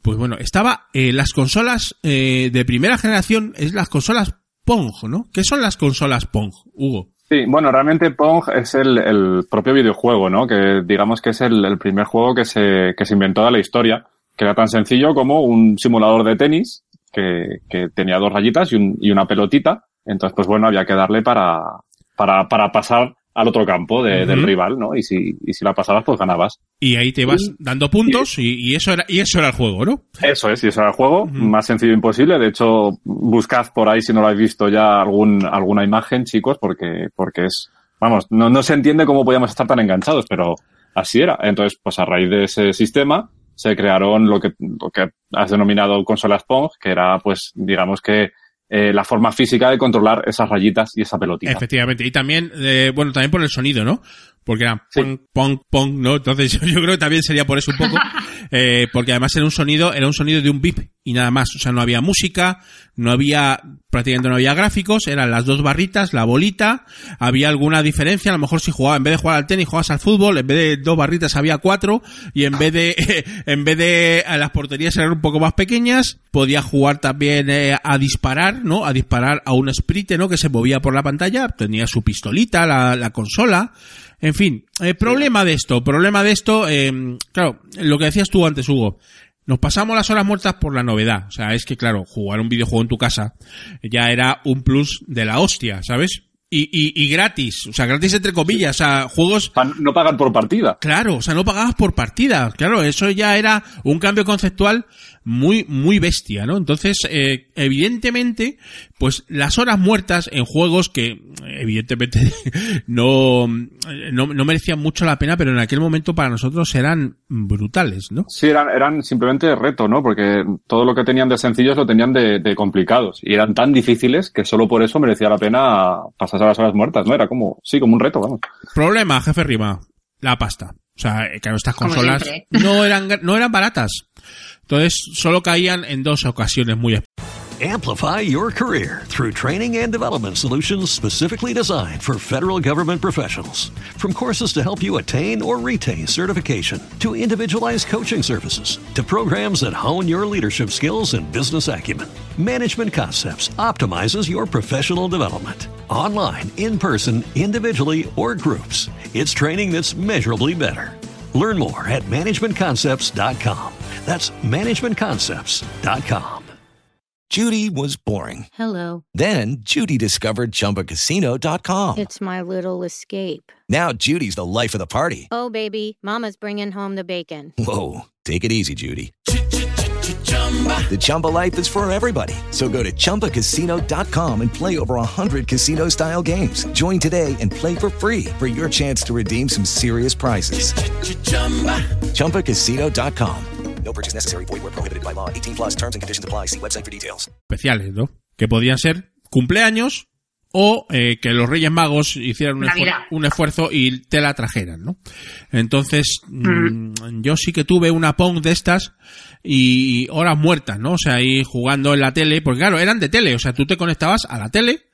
pues bueno, estaba eh, las consolas eh, de primera generación, es las consolas Pong, ¿no? ¿Qué son las consolas Pong, Hugo? Sí, bueno, realmente Pong es el, propio videojuego, ¿no? Que digamos que es el, el primer juego que se, que se inventó de la historia, que era tan sencillo como un simulador de tenis que, que tenía dos rayitas y, un- y una pelotita. Entonces, pues bueno, había que darle para, para, para pasar al otro campo de- del rival, ¿no? Y si, y si la pasabas, pues ganabas. Y ahí te vas dando puntos y, y eso era y eso era el juego, ¿no? Eso es, y eso era el juego, más sencillo imposible. De hecho, buscad por ahí si no lo habéis visto ya algún, alguna imagen, chicos, porque, porque es, vamos, no, no se entiende cómo podíamos estar tan enganchados, pero así era. Entonces, pues a raíz de ese sistema, se crearon lo que, lo que has denominado consolas Pong, que era, pues, digamos que, eh, la forma física de controlar esas rayitas y esa pelotita. Efectivamente. Y también, eh, bueno, también por el sonido, ¿no? Porque era Sí. pong, pong, pong, ¿no? Entonces yo, yo creo que también sería por eso un poco. eh, porque además era un sonido, era un sonido de un bip y nada más. O sea, no había música, no había, prácticamente no había gráficos, eran las dos barritas, la bolita, había alguna diferencia, a lo mejor si jugaba, en vez de jugar al tenis, jugabas al fútbol, en vez de dos barritas había cuatro, y en vez de, en vez de, a las porterías eran un poco más pequeñas, podía jugar también eh, a disparar, ¿no? A disparar a un sprite, ¿no? Que se movía por la pantalla, tenía su pistolita, la, la consola, en fin, eh, problema de esto, problema de esto, eh, claro, lo que decías tú antes, Hugo, nos pasamos las horas muertas por la novedad. O sea, es que claro, jugar un videojuego en tu casa ya era un plus de la hostia, ¿sabes? Y, y, y gratis, o sea, gratis entre comillas, o sea, juegos no pagan por partida. Claro, o sea, no pagabas por partida. Claro, eso ya era un cambio conceptual muy, muy bestia, ¿no? Entonces, eh, evidentemente, pues las horas muertas en juegos que, evidentemente, no, no, no merecían mucho la pena, pero en aquel momento para nosotros eran brutales, ¿no? Sí, eran, eran simplemente reto, ¿no? Porque todo lo que tenían de sencillos lo tenían de, de complicados. Y eran tan difíciles que solo por eso merecía la pena pasarse las horas muertas, ¿no? Era como, sí, como un reto, vamos. Problema, jefe Rima, la pasta. O sea, eh, claro, estas consolas no eran, no eran baratas. Entonces, solo caían en dos ocasiones muy Amplify your career through training and development solutions specifically designed for federal government professionals. From courses to help you attain or retain certification, to individualized coaching services, to programs that hone your leadership skills and business acumen, Management Concepts optimizes your professional development. Online, in person, individually, or groups, it's training that's measurably better. Learn more at managementconcepts.com. That's managementconcepts.com. Judy was boring. Hello. Then Judy discovered ChumbaCasino.com. It's my little escape. Now Judy's the life of the party. Oh, baby, Mama's bringing home the bacon. Whoa, take it easy, Judy. The Chumba life is for everybody. So go to ChumbaCasino.com and play over 100 casino style games. Join today and play for free for your chance to redeem some serious prizes. ChumbaCasino.com. No purchase necessary. Void where prohibited by law. 18 plus terms and conditions apply. See website for details. especiales, ¿no? Que podían ser cumpleaños o eh, que los Reyes Magos hicieran un, esfuer- un esfuerzo y te la trajeran, ¿no? Entonces, mm, yo sí que tuve una Pong de estas y horas muertas, ¿no? O sea, ahí jugando en la tele, porque claro, eran de tele, o sea, tú te conectabas a la tele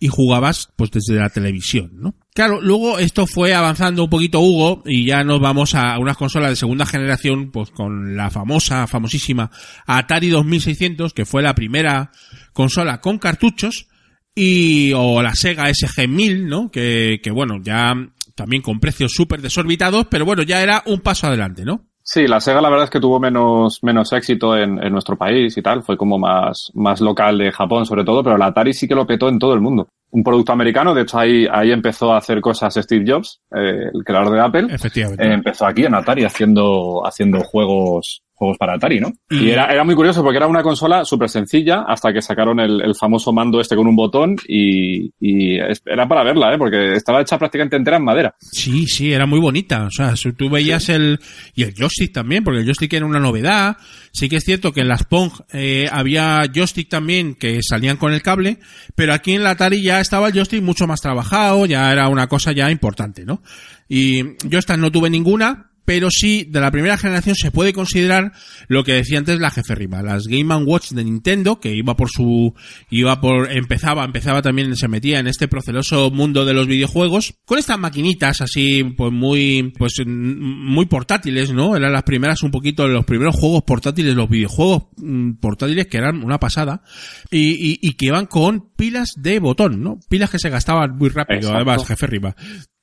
y jugabas pues desde la televisión, ¿no? Claro, luego esto fue avanzando un poquito Hugo y ya nos vamos a unas consolas de segunda generación pues con la famosa, famosísima Atari 2600 que fue la primera consola con cartuchos y o la Sega SG-1000, ¿no? Que, que bueno, ya también con precios súper desorbitados, pero bueno, ya era un paso adelante, ¿no? Sí, la Sega la verdad es que tuvo menos, menos éxito en, en nuestro país y tal. Fue como más, más local de Japón sobre todo, pero la Atari sí que lo petó en todo el mundo. Un producto americano, de hecho ahí, ahí empezó a hacer cosas Steve Jobs, eh, el creador de Apple. Efectivamente. Eh, empezó aquí en Atari haciendo, haciendo juegos, juegos para Atari, ¿no? Y- era, era muy curioso porque era una consola súper sencilla hasta que sacaron el, el famoso mando este con un botón y, era para verla, ¿eh? Porque estaba hecha prácticamente entera en madera. Sí, sí, era muy bonita. O sea, si tú veías el... Y el joystick también, porque el joystick era una novedad. Sí que es cierto que en las Pong eh, había joystick también que salían con el cable, pero aquí en la Atari ya estaba el joystick mucho más trabajado, ya era una cosa ya importante, ¿no? Y yo estas no tuve ninguna, pero sí, de la primera generación se puede considerar lo que decía antes la jefe Rima, las Game Watch de Nintendo, que iba por su, iba por, empezaba, empezaba también, se metía en este proceloso mundo de los videojuegos, con estas maquinitas así, pues muy, pues muy portátiles, ¿no? Eran las primeras un poquito, los primeros juegos portátiles, los videojuegos mm, portátiles que eran una pasada, y, y, y que iban con pilas de botón, ¿no? Pilas que se gastaban muy rápido, Exacto. además, jefe Rima.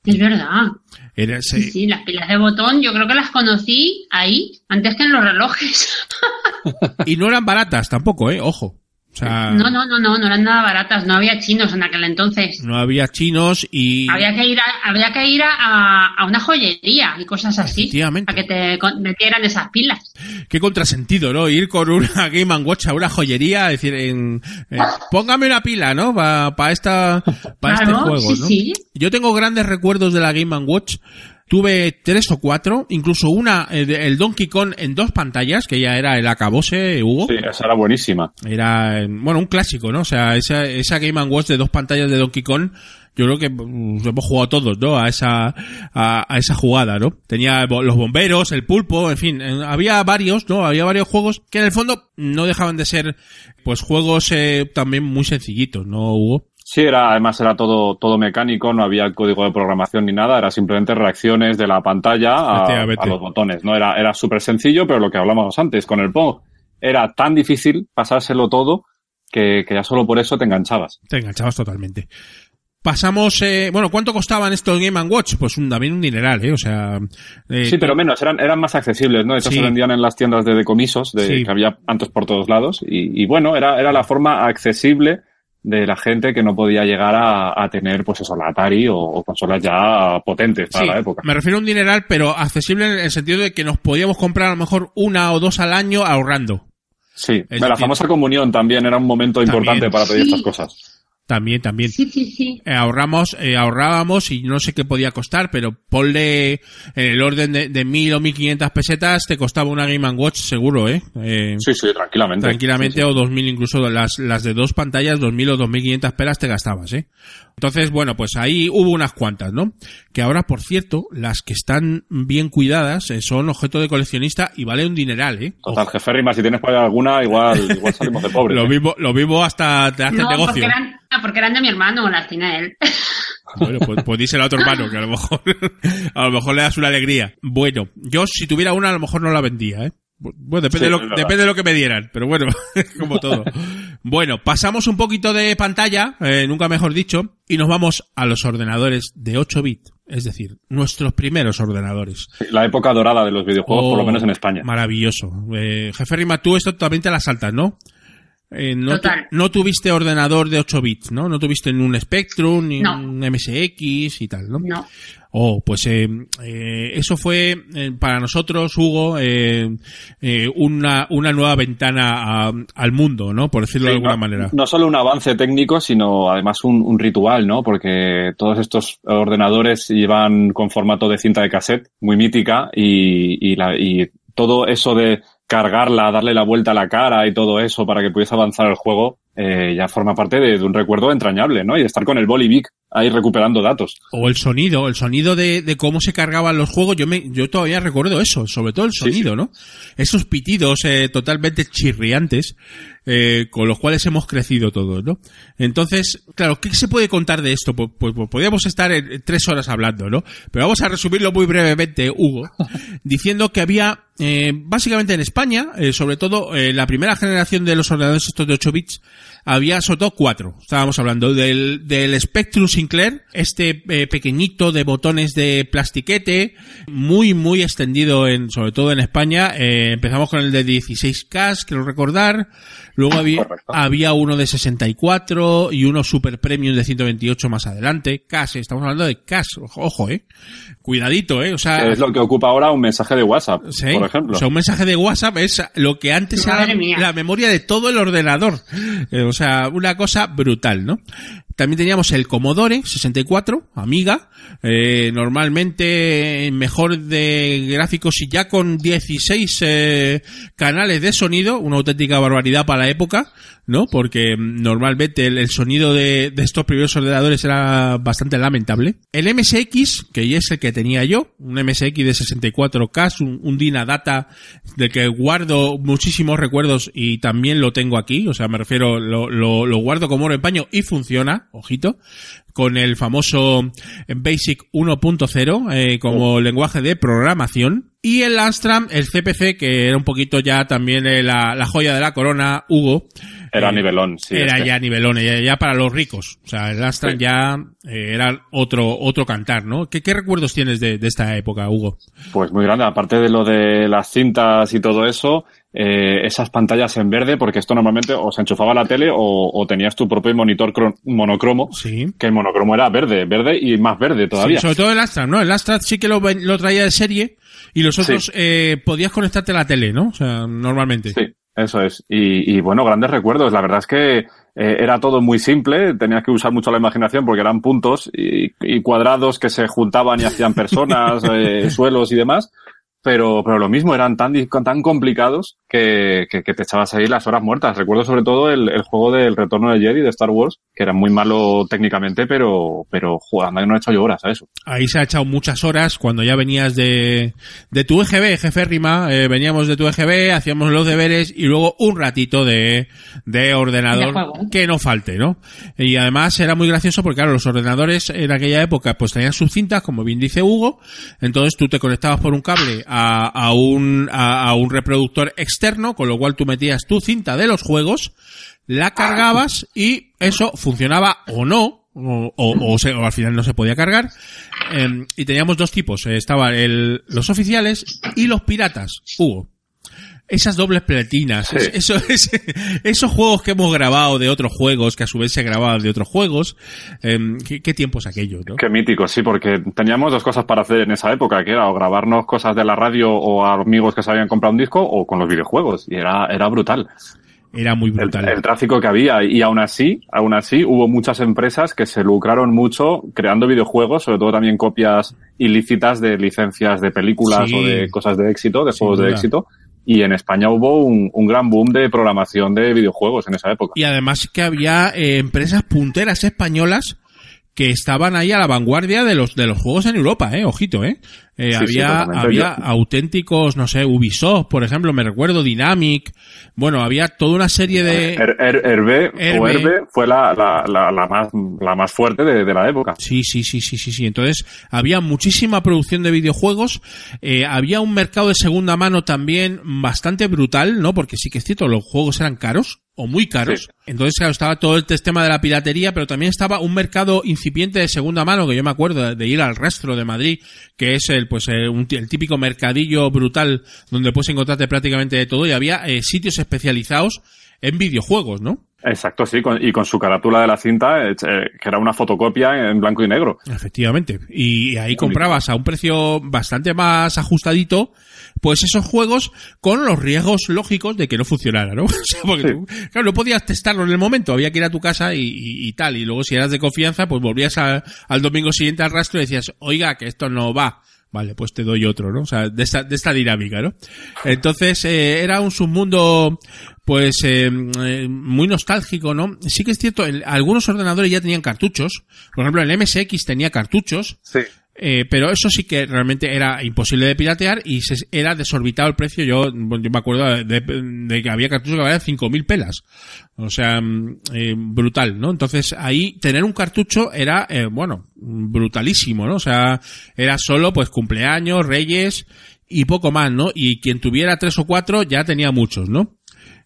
Es verdad. Era, Sí, se- sí, las pilas de botón yo creo que las conocí ahí antes que en los relojes. Y no eran baratas tampoco, ¿eh? Ojo. O sea, No, no, no, no, no eran nada baratas, no había chinos en aquel entonces. no había chinos y... Había que ir a, había que ir a, a una joyería y cosas así para que te metieran esas pilas. Qué contrasentido, ¿no? Ir con una Game Watch a una joyería, decir, en, póngame una pila, ¿no? Para esta, para este juego, sí, ¿no? sí. Yo tengo grandes recuerdos de la Game Watch. Tuve tres o cuatro, incluso una, eh, el Donkey Kong en dos pantallas, que ya era el acabose, Hugo. Sí, esa era buenísima. Era, eh, bueno, un clásico, ¿no? O sea, esa, esa Game Watch de dos pantallas de Donkey Kong, yo creo que mm, hemos jugado todos, ¿no? A esa, a, a esa jugada, ¿no? Tenía los bomberos, el pulpo, en fin, eh, había varios, ¿no? Había varios juegos que en el fondo no dejaban de ser, pues, juegos eh, también muy sencillitos, ¿no, Hugo? Sí, era, además era todo, todo mecánico, no había código de programación ni nada, era simplemente reacciones de la pantalla a, los botones, ¿no? Era, era súper sencillo, pero lo que hablábamos antes, con el Pong, era tan difícil pasárselo todo que, que ya solo por eso te enganchabas. Te enganchabas totalmente. Pasamos, eh, bueno, ¿cuánto costaban estos Game Watch? Pues un, también un dineral, ¿eh? O sea... eh, Sí, pero menos, eran, eran más accesibles, ¿no? Sí. se vendían en las tiendas de decomisos, de, Sí. que había antes por todos lados. Y, y bueno, era, era la forma accesible de la gente que no podía llegar a, a tener, pues eso, la Atari o, o consolas ya potentes para Sí, la época. me refiero a un dineral, pero accesible en el sentido de que nos podíamos comprar a lo mejor una o dos al año ahorrando. Sí, Es la decir- famosa comunión también era un momento importante para pedir Sí. estas cosas. También, también. Sí, sí, sí. Eh, ahorramos, eh, ahorrábamos y no sé qué podía costar, pero ponle en el orden de, de mil o mil quinientas pesetas te costaba una Game Watch seguro, ¿eh? eh sí, sí, tranquilamente. Tranquilamente Sí, sí. o dos mil incluso las, las de dos pantallas, dos mil o dos mil quinientas pelas te gastabas, ¿eh? Entonces, bueno, pues ahí hubo unas cuantas, ¿no? Que ahora, por cierto, las que están bien cuidadas eh, son objeto de coleccionista y vale un dineral, ¿eh? Total, jefe Rima, si tienes por ahí alguna, igual, igual salimos de pobres. Lo ¿eh? mismo, lo mismo hasta te hace No, porque negocio. eran, porque eran de mi hermano, las tiene él. Bueno, pues, pues díselo a tu hermano, que a lo mejor, a lo mejor le das una alegría. Bueno, yo si tuviera una, a lo mejor no la vendía, ¿eh? Bueno, depende, Sí, de, lo, depende de lo que me dieran, pero bueno, como todo. Bueno, pasamos un poquito de pantalla, eh, nunca mejor dicho, y nos vamos a los ordenadores de 8 bits, es decir, nuestros primeros ordenadores. La época dorada de los videojuegos, por lo Oh, menos en España. Maravilloso. Eh, jefe Rima, tú esto también te la saltas, ¿no? Eh, no, tu- Total. no tuviste ordenador de 8 bits, ¿no? No tuviste ni un Spectrum, ni No. un MSX y tal, ¿no? No. Oh, pues eh, eh, eso fue eh, para nosotros, Hugo, eh, eh, una, una nueva ventana a- al mundo, ¿no? Por decirlo de alguna no, manera. No solo un avance técnico, sino además un, un ritual, ¿no? Porque todos estos ordenadores iban con formato de cinta de cassette, muy mítica, y, y, la, y todo eso de cargarla, darle la vuelta a la cara y todo eso para que pudiese avanzar el juego, eh, ya forma parte de, de un recuerdo entrañable, ¿no? Y de estar con el Bolivic ahí recuperando datos. O el sonido, el sonido de, de cómo se cargaban los juegos, yo me, yo todavía recuerdo eso, sobre todo el Sí, sonido, ¿no? Esos pitidos eh, totalmente chirriantes, eh, con los cuales hemos crecido todos, ¿no? Entonces, claro, ¿qué se puede contar de esto? Pues, pues, pues podríamos estar en tres horas hablando, ¿no? Pero vamos a resumirlo muy brevemente, Hugo, diciendo que había, eh, básicamente en España, eh, sobre todo eh, la primera generación de los ordenadores estos de 8 bits, había sobre todo cuatro. Estábamos hablando del, del Spectrum Sinclair, este eh, pequeñito de botones de plastiquete, muy, muy extendido en, sobre todo en España. Empezamos con el de 16K, quiero recordar. Luego había, uno de 64 y uno super premium de 128 más adelante. Cash, estamos hablando de cash, ojo, eh. Cuidadito, eh. O sea, Es lo que ocupa ahora un mensaje de WhatsApp, Sí, por ejemplo. O sea, un mensaje de WhatsApp es lo que antes era Madre la, mía. la memoria de todo el ordenador. Eh, o sea, una cosa brutal, ¿no? También teníamos el Commodore 64, Amiga, eh, normalmente mejor de gráficos y ya con 16 eh, canales de sonido, una auténtica barbaridad para la época, ¿no? Porque mm, normalmente el, sonido de, de estos primeros ordenadores era bastante lamentable. El MSX, que ya es el que tenía yo, un MSX de 64K, un, un Dynadata del que guardo muchísimos recuerdos y también lo tengo aquí, o sea, me refiero, lo, lo, lo guardo como oro en paño y funciona, ojito, con el famoso Basic 1.0 eh, como lenguaje de programación. Y el Amstrad, el CPC, que era un poquito ya también eh, la, la joya de la corona, Hugo. Era eh, nivelón, sí. era este. ya nivelón, ya, ya para los ricos. O sea, el Amstrad Sí. ya eh, era otro otro cantar, ¿no? ¿Qué, qué recuerdos tienes de, de esta época, Hugo? Pues muy grande, aparte de lo de las cintas y todo eso, eh, esas pantallas en verde, porque esto normalmente o se enchufaba la tele o, o tenías tu propio monitor cro- monocromo, Sí. que el monocromo era verde, verde y más verde todavía. Sí, sobre todo el Amstrad, ¿no? El Amstrad sí que lo traía de serie y los otros Sí. eh, podías conectarte a la tele, ¿no? O sea, normalmente. Sí, eso es. Y, y, bueno, grandes recuerdos. La verdad es que eh, era todo muy simple, tenías que usar mucho la imaginación porque eran puntos y, y cuadrados que se juntaban y hacían personas, eh, suelos y demás. Pero, pero lo mismo, eran tan, tan complicados que, que, que te echabas ahí las horas muertas. Recuerdo sobre todo el, el juego del Retorno de Jedi de Star Wars, que era muy malo técnicamente, pero, pero jugando no he hecho yo horas a eso. Ahí se ha echado muchas horas cuando ya venías de, de tu EGB, jefe Rima, eh, veníamos de tu EGB, hacíamos los deberes y luego un ratito de, de De ordenador que no falte, ¿no? Y además era muy gracioso porque claro, los ordenadores en aquella época pues tenían sus cintas, como bien dice Hugo, entonces tú te conectabas por un cable a, a un, a, a un reproductor externo, con lo cual tú metías tu cinta de los juegos, la cargabas y eso funcionaba o no, o, o, o se- o al final no se podía cargar. Eh, y teníamos dos tipos, eh, estaban el, los oficiales y los piratas. Hugo. Esas dobles platinas, Sí. es- eso, es- esos juegos que hemos grabado de otros juegos, que a su vez se grababan de otros juegos, eh, ¿qué, qué tiempos aquellos, no? Qué mítico, sí, porque teníamos dos cosas para hacer en esa época, que era o grabarnos cosas de la radio o a amigos que se habían comprado un disco o con los videojuegos. Y era, era brutal. Era muy brutal. El, el, tráfico que había y aún así, aún así hubo muchas empresas que se lucraron mucho creando videojuegos, sobre todo también copias ilícitas de licencias de películas Sí. o de cosas de éxito, de juegos de éxito. Y en España hubo un, un gran boom de programación de videojuegos en esa época. Y además que había eh, empresas punteras españolas que estaban ahí a la vanguardia de los de los juegos en Europa, eh, ojito, eh. Eh, Sí, había había Yo- auténticos, no sé, Ubisoft, por ejemplo, me recuerdo Dynamic. Bueno, había toda una serie de Er- Er- Herbe, o Herbe. Herbe fue la, la, la, la más, la más fuerte de, de la época. Sí, sí, sí, sí, sí, sí. Entonces, había muchísima producción de videojuegos, eh, había un mercado de segunda mano también bastante brutal, ¿no? Porque sí que es cierto, los juegos eran caros o muy caros. Sí. Entonces, claro, estaba todo el tema de la piratería, pero también estaba un mercado incipiente de segunda mano, que yo me acuerdo de, ir al rastro de Madrid, que es el, pues, un el típico mercadillo brutal donde puedes encontrarte prácticamente de todo y había eh, sitios especializados en videojuegos, ¿no? Exacto, sí, con- y con su carátula de la cinta, eh, que era una fotocopia en blanco y negro. Efectivamente. Y ahí comprabas a un precio bastante más ajustadito, pues esos juegos con los riesgos lógicos de que no funcionara, ¿no? O sea, porque Sí. tú, claro, no podías testarlo en el momento, había que ir a tu casa y, y- y tal. Y luego si eras de confianza, pues volvías a- al domingo siguiente al rastro y decías, oiga, que esto no va. Vale, pues te doy otro, ¿no? O sea, de esta, de esta dinámica, ¿no? Entonces, eh, era un submundo, pues, eh, eh, muy nostálgico, ¿no? Sí que es cierto, el- algunos ordenadores ya tenían cartuchos. Por ejemplo, el MSX tenía cartuchos. Sí. Eh, pero eso sí que realmente era imposible de piratear y se, era desorbitado el precio. Yo, yo me acuerdo de, de que había cartuchos que valían 5.000 pelas. O sea, mm, eh, brutal, ¿no? Entonces ahí tener un cartucho era, eh, bueno, brutalísimo, ¿no? O sea, era solo pues cumpleaños, reyes y poco más, ¿no? Y quien tuviera tres o cuatro ya tenía muchos, ¿no?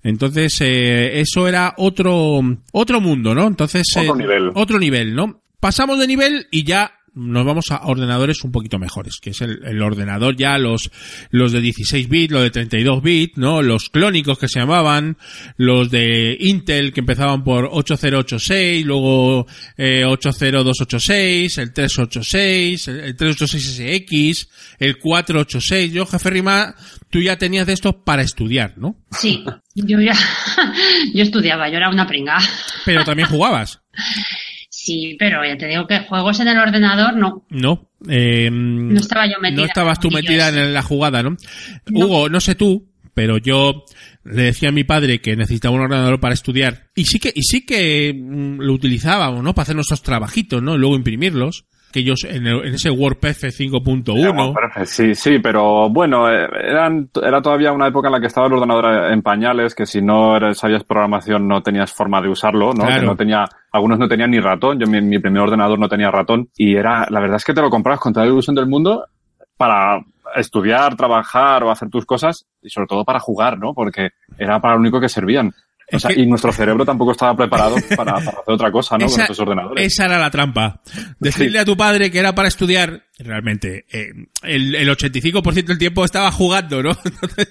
Entonces, eh, eso era otro, otro mundo, ¿no? Entonces, Otro nivel. otro nivel, ¿no? Pasamos de nivel y ya nos vamos a ordenadores un poquito mejores, que es el, el ordenador ya, los, los de 16 bits, los de 32 bits, ¿no? Los clónicos que se llamaban, los de Intel que empezaban por 8086, luego eh, 80286, el 386, el, el 386SX, el 486. Yo, jefe Rima, tú ya tenías de estos para estudiar, ¿no? Sí, yo ya, yo estudiaba, yo era una pringa. Pero también jugabas. Sí, pero ya te digo que juegos en el ordenador no. No. Eh, No estaba yo metida No estabas tú metida en la jugada, ¿no? No. Hugo, no sé tú, pero yo le decía a mi padre que necesitaba un ordenador para estudiar y sí que y sí que mm, lo utilizábamos, ¿no? Para hacer nuestros trabajitos, ¿no? Y luego imprimirlos. Que ellos en, el- en ese WordPress 5.1. Perfecto, Sí, sí, pero bueno, eh, eran, era todavía una época en la que estaba el ordenador en pañales, que si no sabías programación no tenías forma de usarlo, ¿no? Claro. Que no tenía, algunos no tenían ni ratón, yo mi, mi primer ordenador no tenía ratón, y era, la verdad es que te lo comprabas con toda la ilusión del mundo para estudiar, trabajar o hacer tus cosas, y sobre todo para jugar, ¿no? Porque era para lo único que servían. O sea, y nuestro cerebro tampoco estaba preparado para, para hacer otra cosa, ¿no? Esa- con estos ordenadores. Esa era la trampa. Decirle a tu padre que era para estudiar, realmente, eh, el, el 85% del tiempo estaba jugando, ¿no?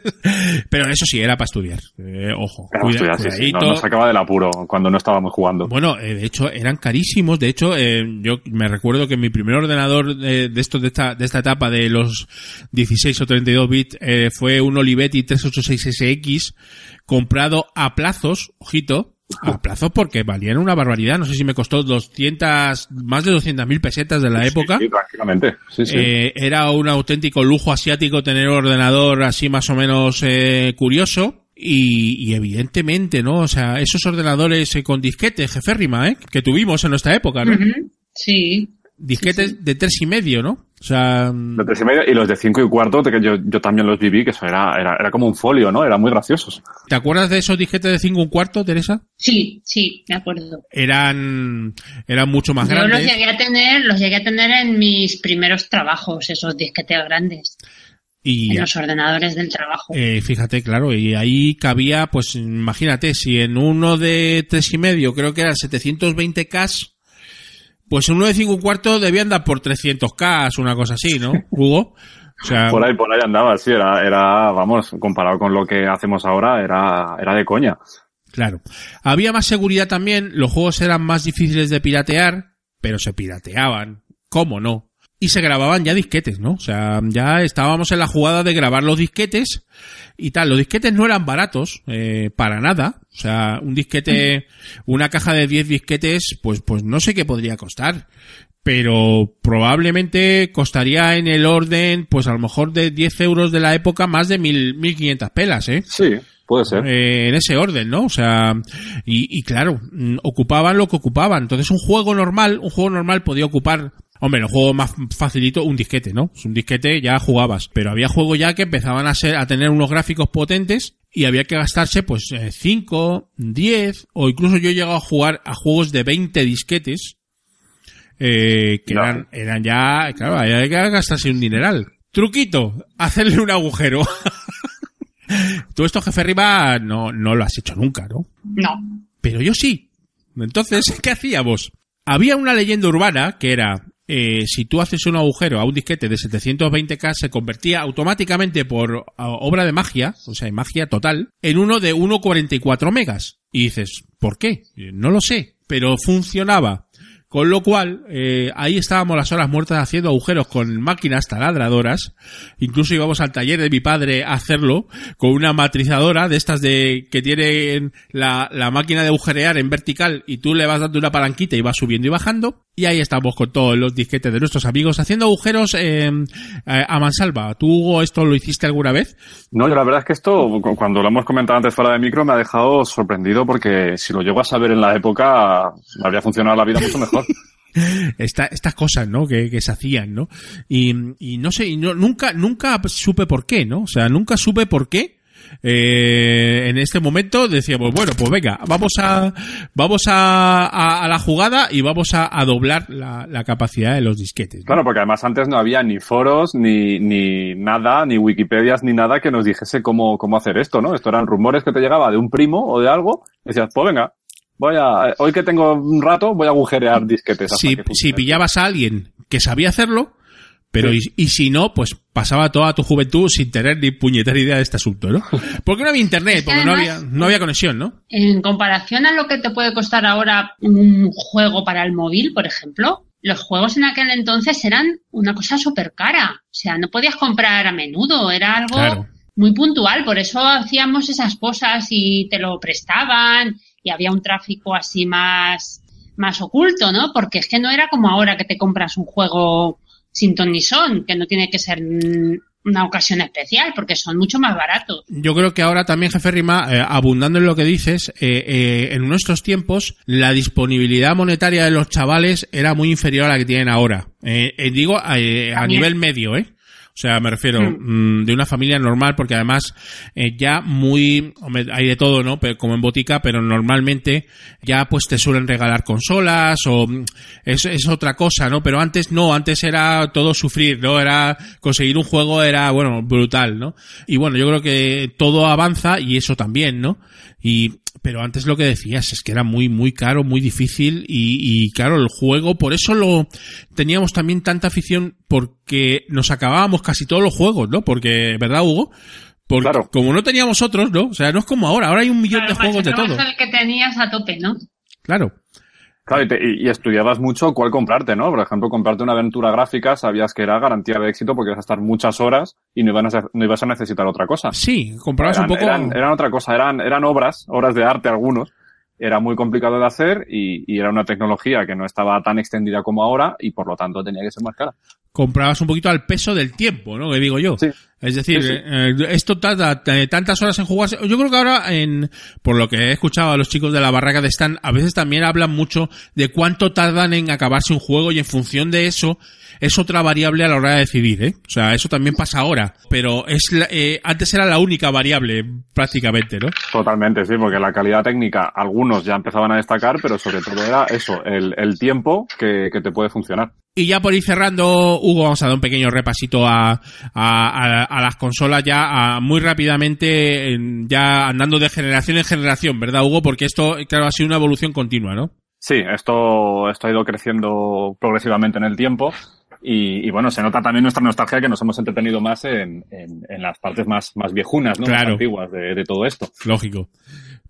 Pero eso sí, era para estudiar. Eh, ojo, Era cuida- estudiar, sí, sí, no- nos sacaba del apuro cuando no estábamos jugando. Bueno, eh, de hecho eran carísimos. De hecho, eh, yo me recuerdo que mi primer ordenador de, de estos de esta de esta etapa de los 16 o 32 bits eh, fue un Olivetti 386SX comprado a plazos, ojito, a plazos porque valían una barbaridad. No sé si me costó 200 más de 200 mil pesetas de la época. Sí, tranquilamente. Sí, sí. Eh, era un auténtico lujo asiático tener un ordenador así más o menos eh, curioso. Y, y evidentemente, ¿no? O sea, esos ordenadores eh, con disquetes, jeférrima, ¿eh? Que tuvimos en nuestra época, ¿no? Sí. Disquetes de tres y medio, ¿no? O sea, mm, de tres y medio y los de cinco y cuarto, que yo, yo también los viví, que eso era, era, era como un folio, ¿no? Eran muy graciosos. ¿te acuerdas de esos disquetes de cinco y un cuarto, Teresa? Sí, sí, me acuerdo. Eran, eran mucho más Yo los grandes. llegué a tener, los llegué a tener en mis primeros trabajos, esos disquetes grandes, Y en los ordenadores del trabajo. Eh, fíjate, claro, y ahí cabía, pues imagínate, si en uno de tres y medio creo que eran 720K, pues en uno de cinco y un cuarto debían dar por 300K, una cosa así, ¿no, Hugo? O sea, Por ahí, por ahí andaba, sí, era, era, vamos, comparado con lo que hacemos ahora, era, era de coña. claro. Había más seguridad también, los juegos eran más difíciles de piratear, pero se pirateaban, ¿cómo no? Y se grababan ya disquetes, ¿no? O sea, ya estábamos en la jugada de grabar los disquetes y tal. Los disquetes no eran baratos, eh, para nada. O sea, un disquete, una caja de 10 disquetes, pues, pues no sé qué podría costar. Pero probablemente costaría en el orden, pues a lo mejor de 10 euros de la época, más de mil, 1500 pelas, ¿eh? Sí, puede ser. Eh, en ese orden, ¿no? O sea, y, y claro, mm, ocupaban lo que ocupaban. Entonces un juego normal, un juego normal podía ocupar Hombre, el juego más facilito, un disquete, ¿no? Un disquete ya jugabas. Pero había juegos ya que empezaban a ser, a tener unos gráficos potentes y había que gastarse pues 5, 10 o incluso yo he llegado a jugar a juegos de 20 disquetes eh, que eran, eran ya, claro, había que gastarse un dineral. Truquito, hacerle un agujero. Tú esto, jefe arriba, no, no lo has hecho nunca, ¿no? No. Pero yo sí. Entonces, ¿qué hacíamos? Había una leyenda urbana que era, eh, si tú haces un agujero a un disquete de 720K, se convertía automáticamente por obra de magia, o sea, magia total, en uno de 1,44 megas. Y dices, ¿por qué? No lo sé, pero funcionaba. Con lo cual, eh, ahí estábamos las horas muertas haciendo agujeros con máquinas taladradoras. Incluso íbamos al taller de mi padre a hacerlo con una matrizadora de estas de que tiene la, la máquina de agujerear en vertical y tú le vas dando una palanquita y vas subiendo y bajando. Y ahí estamos con todos los disquetes de nuestros amigos haciendo agujeros eh, a mansalva. ¿Tú, Hugo, esto lo hiciste alguna vez? No, yo la verdad es que esto, cuando lo hemos comentado antes fuera de micro, me ha dejado sorprendido porque si lo llego a saber en la época, me habría funcionado la vida mucho mejor. Esta, estas cosas, ¿no? Que, se hacían, ¿no? Y, y no sé, y no, nunca, nunca supe por qué, ¿no? O sea, nunca supe por qué. Eh, en este momento decíamos, bueno, pues venga, vamos a, vamos a, a, la jugada y vamos a, a doblar la, la, capacidad de los disquetes. ¿no? Claro, porque además antes no había ni foros, ni, ni nada, ni Wikipedias, ni nada que nos dijese cómo, cómo hacer esto, ¿no? Esto eran rumores que te llegaba de un primo o de algo, decías, pues venga, voy a, hoy que tengo un rato, voy a agujerear disquetes. Si, si pillabas a alguien que sabía hacerlo, pero sí. y, y, si no, pues pasaba toda tu juventud sin tener ni puñetera idea de este asunto, ¿no? Porque no había internet, porque no había, no había conexión, ¿no? En comparación a lo que te puede costar ahora un juego para el móvil, por ejemplo, los juegos en aquel entonces eran una cosa súper cara. O sea, no podías comprar a menudo, era algo claro. muy puntual. Por eso hacíamos esas cosas y te lo prestaban y había un tráfico así más, más oculto, ¿no? Porque es que no era como ahora que te compras un juego sin ton ni son, que no tiene que ser una ocasión especial, porque son mucho más baratos. Yo creo que ahora también, jefe Rima, eh, abundando en lo que dices, eh, eh, en nuestros tiempos la disponibilidad monetaria de los chavales era muy inferior a la que tienen ahora. digo, a nivel medio, ¿eh? O sea, me refiero mm. de una familia normal, porque además eh, ya muy, hombre, hay de todo, ¿no? Pero, como en botica, pero normalmente ya pues te suelen regalar consolas o mm, es, es otra cosa, ¿no? Pero antes no, antes era todo sufrir, ¿no? Era conseguir un juego era, bueno, brutal, ¿no? Y bueno, yo creo que todo avanza y eso también, ¿no? Y pero antes lo que decías es que era muy, muy caro, muy difícil y, y, claro, el juego, por eso lo teníamos también tanta afición porque nos acabábamos casi todos los juegos, ¿no? Porque, ¿verdad, Hugo? Porque claro. como no teníamos otros, ¿no? O sea, no es como ahora, ahora hay un millón claro, de juegos de todo. el que tenías a tope, ¿no? Claro. Claro, y, te, y, y, estudiabas mucho cuál comprarte, ¿no? Por ejemplo, comprarte una aventura gráfica, sabías que era garantía de éxito porque ibas a estar muchas horas y no, iban a, no ibas a necesitar otra cosa. Sí, comprabas eran, un poco... Eran, eran, otra cosa, eran, eran obras, obras de arte algunos. Era muy complicado de hacer y, y era una tecnología que no estaba tan extendida como ahora y por lo tanto tenía que ser más cara comprabas un poquito al peso del tiempo, ¿no? Que digo yo. Sí. Es decir, Sí, sí. eh, esto tarda eh, tantas horas en jugarse. Yo creo que ahora, en, por lo que he escuchado a los chicos de la barraca de Stan, a veces también hablan mucho de cuánto tardan en acabarse un juego y en función de eso es otra variable a la hora de decidir, ¿eh? O sea, eso también pasa ahora, pero es la, eh, antes era la única variable prácticamente, ¿no? Totalmente, sí, porque la calidad técnica, algunos ya empezaban a destacar, pero sobre todo era eso, el, el tiempo que, que te puede funcionar. Y ya por ir cerrando, Hugo, vamos a dar un pequeño repasito a, a, a, a las consolas ya muy rápidamente, ya andando de generación en generación, ¿verdad, Hugo? Porque esto, claro, ha sido una evolución continua, ¿no? Sí, esto, esto ha ido creciendo progresivamente en el tiempo. Y, y, bueno, se nota también nuestra nostalgia que nos hemos entretenido más en, en, en las partes más, más viejunas, ¿no? Claro. Más antiguas de, de todo esto. Lógico.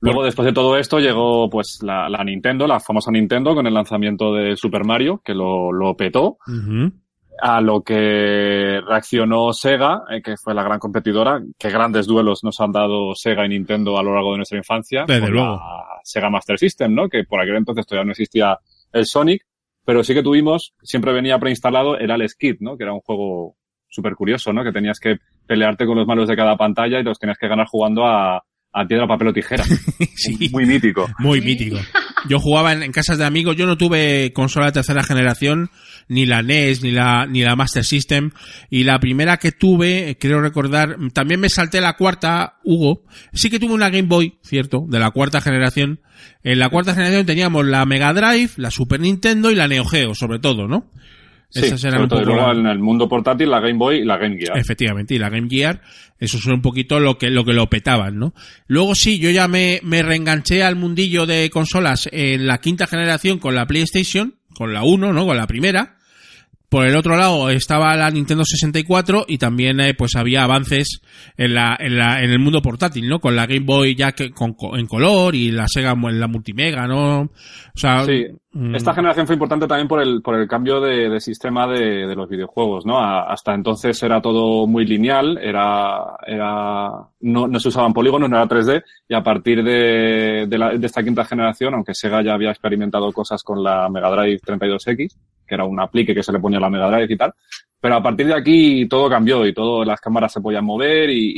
Luego, después de todo esto, llegó pues la, la, Nintendo, la famosa Nintendo, con el lanzamiento de Super Mario, que lo, lo petó. Uh -huh. a lo que reaccionó Sega, eh, que fue la gran competidora, que grandes duelos nos han dado Sega y Nintendo a lo largo de nuestra infancia. Desde luego. la Sega Master System, ¿no? Que por aquel entonces todavía no existía el Sonic, pero sí que tuvimos, siempre venía preinstalado, el Skid, ¿no? Que era un juego súper curioso, ¿no? Que tenías que pelearte con los malos de cada pantalla y los tenías que ganar jugando a, a piedra, papel o tijera. Sí. Muy mítico. Muy mítico. Yo jugaba en, en casas de amigos, yo no tuve consola de tercera generación, ni la NES, ni la, ni la Master System, y la primera que tuve, creo recordar, también me salté la cuarta, Hugo, sí que tuve una Game Boy, cierto, de la cuarta generación. En la cuarta generación teníamos la Mega Drive, la Super Nintendo y la Neo Geo, sobre todo, ¿no? Sí, Esas eran un poco luego en el mundo portátil, la Game Boy y la Game Gear. Efectivamente, y la Game Gear, eso es un poquito lo que, lo que lo petaban, ¿no? Luego sí, yo ya me, me reenganché al mundillo de consolas en la quinta generación con la PlayStation, con la 1, ¿no? Con la primera. Por el otro lado estaba la Nintendo 64 y también eh, pues había avances en la, en la, en el mundo portátil, ¿no? Con la Game Boy ya que, con, co- en color y la Sega en la multimega, ¿no? O sea, Sí, mm, esta generación fue importante también por el, por el cambio de, de sistema de, de los videojuegos, ¿no? A- hasta entonces era todo muy lineal, era, era, no, no se usaban polígonos, no era 3D, y a partir de, de, la- de esta quinta generación, aunque Sega ya había experimentado cosas con la Mega Drive 32X, que era un aplique que se le ponía a la Mega Drive y tal, pero a partir de aquí todo cambió y todo, las cámaras se podían mover y,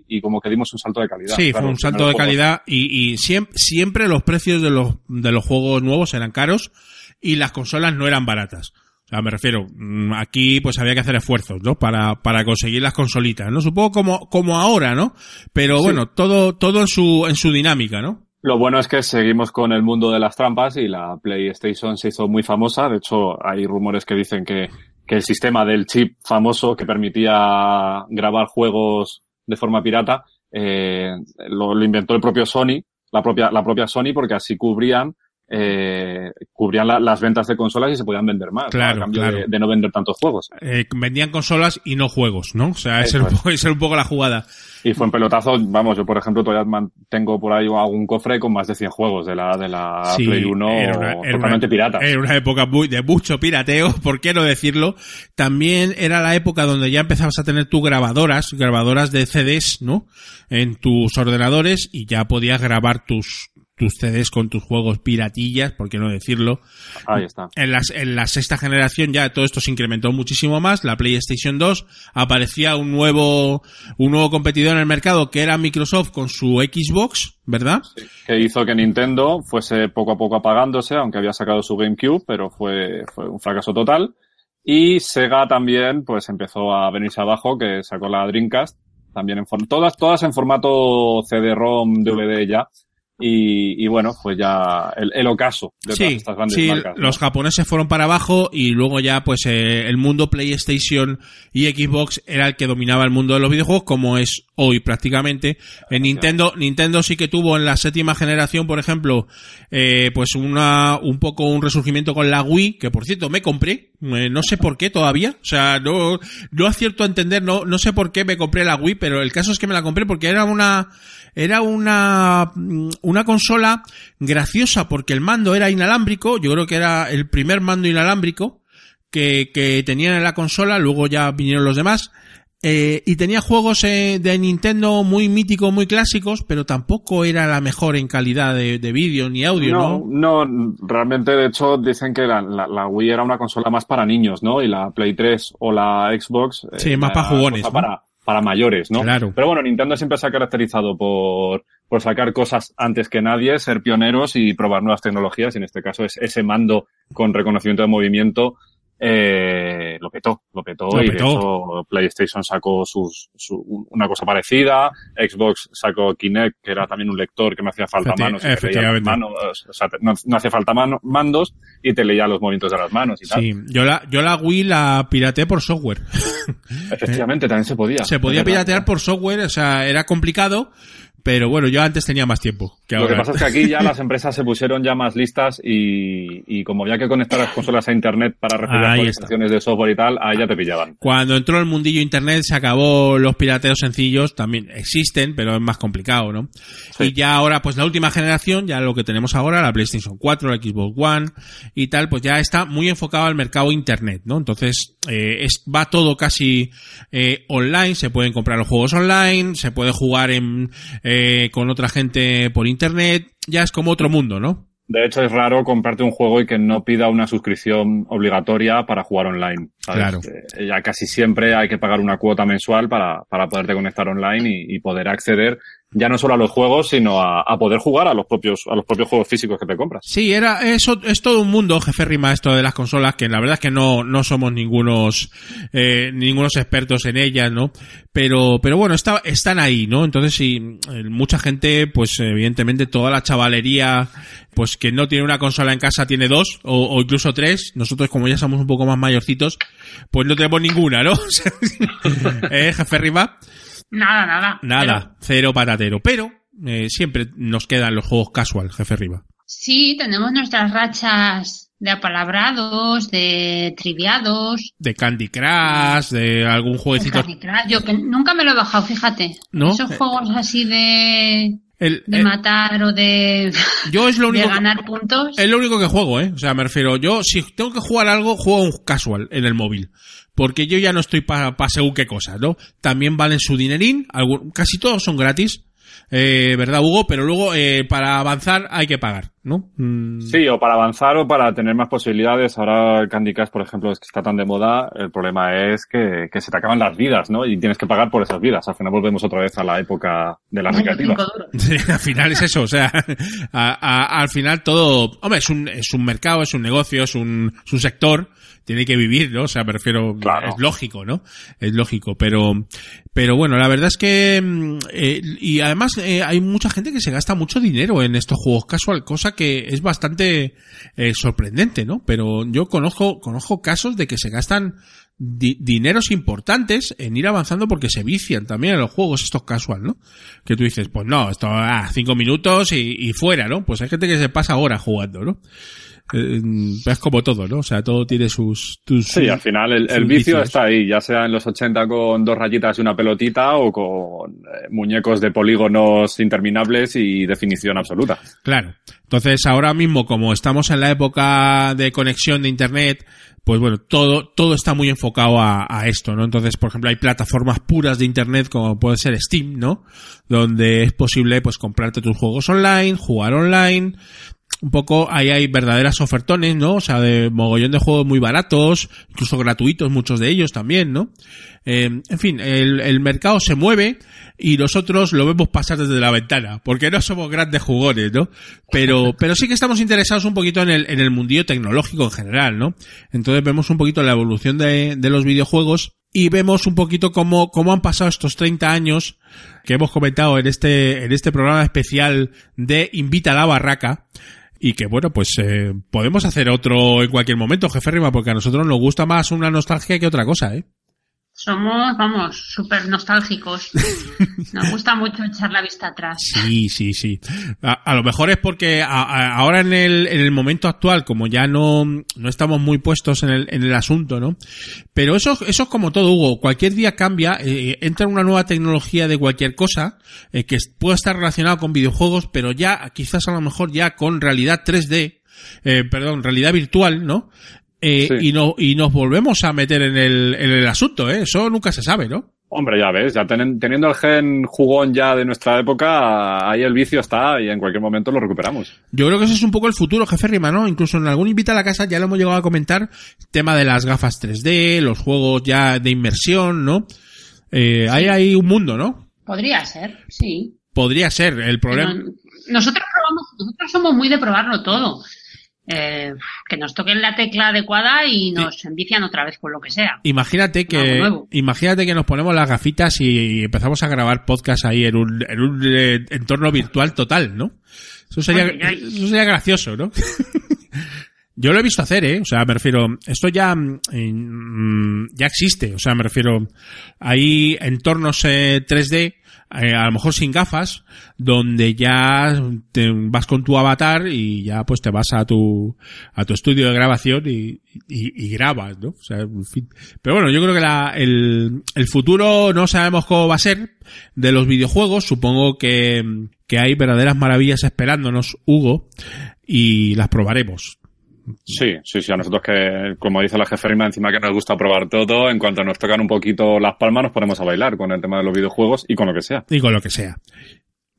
y, y como que dimos un salto de calidad. Sí, Claro, fue un salto de calidad y, y siem- siempre los precios de los, de los juegos nuevos eran caros y las consolas no eran baratas. O sea, me refiero, mm, aquí pues había que hacer esfuerzos, ¿no? Para, para conseguir las consolitas, ¿no? Supongo como, como ahora, ¿no? Pero Sí. bueno, todo, todo en su, en su dinámica, ¿no? Lo bueno es que seguimos con el mundo de las trampas y la PlayStation se hizo muy famosa. De hecho, hay rumores que dicen que, que el sistema del chip famoso que permitía grabar juegos de forma pirata eh, lo, lo inventó el propio Sony, la propia, la propia Sony, porque así cubrían eh, cubrían la- las ventas de consolas y se podían vender más, ¿no? Claro, a cambio claro. de, de no vender tantos juegos. Eh, vendían consolas y no juegos, ¿no? O sea, esa es, un poco- un la jugada. Y fue en pelotazo, vamos, yo por ejemplo todavía mantengo por ahí algún cofre con más de 100 juegos de la, de la Sí, Play 1 era una- era totalmente una- pirata. Era una época muy, de mucho pirateo, ¿por qué no decirlo? También era la época donde ya empezabas a tener tus grabadoras, grabadoras de CDs, ¿no? En tus ordenadores y ya podías grabar tus, tus CDs con tus juegos piratillas, ¿por qué no decirlo? Ahí está. En, las, en la sexta generación ya todo esto se incrementó muchísimo más. La PlayStation 2 aparecía un nuevo, un nuevo competidor en el mercado que era Microsoft con su Xbox, ¿verdad? que hizo que Nintendo fuese poco a poco apagándose, aunque había sacado su GameCube, pero fue, fue un fracaso total. Y Sega también, pues empezó a venirse abajo, que sacó la Dreamcast, también en todas, todas en formato CD-ROM, DVD ya. Y, y bueno, pues ya el, el ocaso de todas Sí, estas grandes sí, marcas. ¿no? los japoneses fueron para abajo y luego ya pues eh, el mundo PlayStation y Xbox era el que dominaba el mundo de los videojuegos como es hoy prácticamente. En Nintendo, Nintendo sí que tuvo en la séptima generación, por ejemplo, eh, pues una, un poco un resurgimiento con la Wii, que por cierto me compré, eh, no sé por qué todavía, o sea, no, no acierto a entender, no, no sé por qué me compré la Wii, pero el caso es que me la compré porque era una, era una, mm, una consola graciosa porque el mando era inalámbrico, yo creo que era el primer mando inalámbrico que, que tenían en la consola, luego ya vinieron los demás, eh, y tenía juegos eh, de Nintendo muy míticos, muy clásicos, pero tampoco era la mejor en calidad de, de vídeo ni audio, ¿no? No, no, realmente de hecho dicen que la, la, la Wii era una consola más para niños, ¿no? Y la Play 3 o la Xbox. eh, Sí, más para jugones, cosa ¿no? Para, para mayores, ¿no? Claro. Pero bueno, Nintendo siempre se ha caracterizado por, por sacar cosas antes que nadie, ser pioneros y probar nuevas tecnologías. Y en este caso es ese mando con reconocimiento de movimiento. Eh, lo petó, lo petó, Lo y petó. de hecho PlayStation sacó sus, su- una cosa parecida, Xbox sacó Kinect, que era también un lector que me hacía falta Efecti- manos, o sea, te- no, no hacía falta mano- mandos y te leía los movimientos de las manos y tal. Sí, yo la, yo la Wii la pirateé por software. Efectivamente, también se podía. Se podía piratear por software, o sea, era complicado, Pero bueno, yo antes tenía más tiempo que Lo ahora. que pasa es que aquí ya las empresas se pusieron ya más listas y, y como había que conectar las consolas a internet para recibir actualizaciones de software y tal, ahí ya te pillaban. Cuando entró el mundillo internet se acabó los pirateos sencillos, también existen, pero es más complicado, ¿no? Y ya ahora, pues la última generación, ya lo que tenemos ahora, la PlayStation 4, la Xbox One y tal, pues ya está muy enfocado al mercado internet, ¿no? Entonces, eh, es, va todo casi eh, online, se pueden comprar los juegos online, se puede jugar en, eh, con otra gente por internet, ya es como otro mundo, ¿no? De hecho, es raro comprarte un juego y que no pida una suscripción obligatoria para jugar online. ¿sabes? Claro. Eh, ya casi siempre hay que pagar una cuota mensual para, para poderte conectar online y, y poder acceder ya no solo a los juegos, sino a, a poder jugar a los propios, a los propios juegos físicos que te compras. Sí, era, eso es todo un mundo, jefe Rima, esto de las consolas, que la verdad es que no, no somos ningunos, eh, ningunos expertos en ellas, ¿no? Pero, pero bueno, está, están ahí, ¿no? Entonces sí, mucha gente, pues evidentemente toda la chavalería, pues que no tiene una consola en casa tiene dos, o, o incluso tres. Nosotros como ya somos un poco más mayorcitos, pues no tenemos ninguna, ¿no? ¿Eh, jefe Rima? Nada, nada. Nada, cero patatero. Pero, eh, siempre nos quedan los juegos casual, jefe Riva. Sí, tenemos nuestras rachas de apalabrados, de triviados. De Candy Crush, de algún jueguecito. Candy Crush. Yo que nunca me lo he bajado, fíjate. ¿No? Esos Eh. juegos así de, El- de eh, matar o de, yo es lo de único que- ganar puntos. Es lo único que juego, ¿eh? O sea, me refiero, yo si tengo que jugar algo, juego un casual en el móvil. Porque yo ya no estoy para pa según qué cosas, ¿no? También valen su dinerín, algún- casi todos son gratis, eh, ¿verdad, Hugo? Pero luego, eh, para avanzar hay que pagar, ¿no? Mm, Sí, o para avanzar o para tener más posibilidades. Ahora el Candy Crush, por ejemplo, es que está tan de moda. El problema es que, que se te acaban las vidas, ¿no? Y tienes que pagar por esas vidas. Al final volvemos otra vez a la época de las recreativas. 25 duros. Sí, al final es eso, o sea, a- a- al final todo, hombre, es un, es un mercado, es un negocio, es un, es un sector, tiene que vivir, ¿no? O sea, me refiero, Claro. es lógico, ¿no? Es lógico, pero, pero bueno, la verdad es que, mm, eh, y además eh, hay mucha gente que se gasta mucho dinero en estos juegos casual, cosa que es bastante eh, sorprendente, ¿no? Pero yo conozco, conozco casos de que se gastan di- dineros importantes en ir avanzando porque se vician también en los juegos estos casual, ¿no? Que tú dices, pues no, esto, ah, cinco minutos y, y fuera, ¿no? Pues hay gente que se pasa horas jugando, ¿no? Eh, es como todo, ¿no? O sea, todo tiene sus... Sí, al final el, vicio vicios. está ahí, ya sea en los 80 con dos rayitas y una pelotita o con eh, muñecos de polígonos interminables y definición absoluta. Claro. Entonces, ahora mismo, como estamos en la época de conexión de Internet, pues bueno, todo, todo está muy enfocado a, a esto, ¿no? Entonces, por ejemplo, hay plataformas puras de Internet como puede ser Steam, ¿no? Donde es posible, pues, comprarte tus juegos online, jugar online, un poco ahí hay verdaderas ofertones, ¿no? O sea, de mogollón de juegos muy baratos, incluso gratuitos muchos de ellos también, ¿no? Eh, en fin, el, mercado se mueve y nosotros lo vemos pasar desde la ventana, porque no somos grandes jugones, ¿no? Pero, pero sí que estamos interesados un poquito en el, en el mundillo tecnológico en general, ¿no? Entonces vemos un poquito la evolución de, de los videojuegos y vemos un poquito cómo, cómo han pasado estos 30 años que hemos comentado en este, en este programa especial de Invita a la Barraca. Y que bueno, pues eh, podemos hacer otro en cualquier momento, jefe Rima, porque a nosotros nos gusta más una nostalgia que otra cosa, ¿eh? Somos, vamos, súper nostálgicos. Nos gusta mucho echar la vista atrás. Sí, sí, sí. A, a lo mejor es porque a- a- ahora en el, en el momento actual, como ya no, no estamos muy puestos en el, en el asunto, ¿no? Pero eso, eso es como todo, Hugo. Cualquier día cambia, eh, entra una nueva tecnología de cualquier cosa, eh, que puede estar relacionado con videojuegos, pero ya, quizás a lo mejor ya con realidad 3D, eh, perdón, realidad virtual, ¿no? Eh, Sí. y, no, y nos volvemos a meter en el, en el asunto, ¿eh? Eso nunca se sabe, ¿no? Hombre, ya ves, ya tenen- teniendo el gen jugón ya de nuestra época, ahí el vicio está y en cualquier momento lo recuperamos. Yo creo que ese es un poco el futuro, jefe Rima, ¿no? Incluso en algún invita a la casa ya lo hemos llegado a comentar, tema de las gafas 3D, los juegos ya de inmersión, ¿no? Eh, Hay ahí un mundo, ¿no? Podría ser, sí. Podría ser el problema. Pero nosotros probamos, nosotros somos muy de probarlo todo. Eh, que nos toquen la tecla adecuada y nos envician otra vez con lo que sea. Imagínate que, imagínate que nos ponemos las gafitas y empezamos a grabar podcast ahí en un, en un eh, entorno virtual total, ¿no? Eso sería, eso sería gracioso, ¿no? Yo lo he visto hacer, ¿eh? O sea, me refiero, esto ya, mm, ya existe. O sea, me refiero, hay entornos eh, 3D eh, a lo mejor sin gafas, donde ya te vas con tu avatar y ya pues te vas a tu, a tu estudio de grabación y, y, grabas, ¿no? O sea, en fin. Pero bueno, yo creo que la, el, el futuro no sabemos cómo va a ser de los videojuegos. Supongo que, que hay verdaderas maravillas esperándonos, Hugo, y las probaremos. Sí, sí, sí, a nosotros que, como dice la jefe Rima, encima que nos gusta probar todo, en cuanto nos tocan un poquito las palmas nos ponemos a bailar con el tema de los videojuegos y con lo que sea. Y con lo que sea.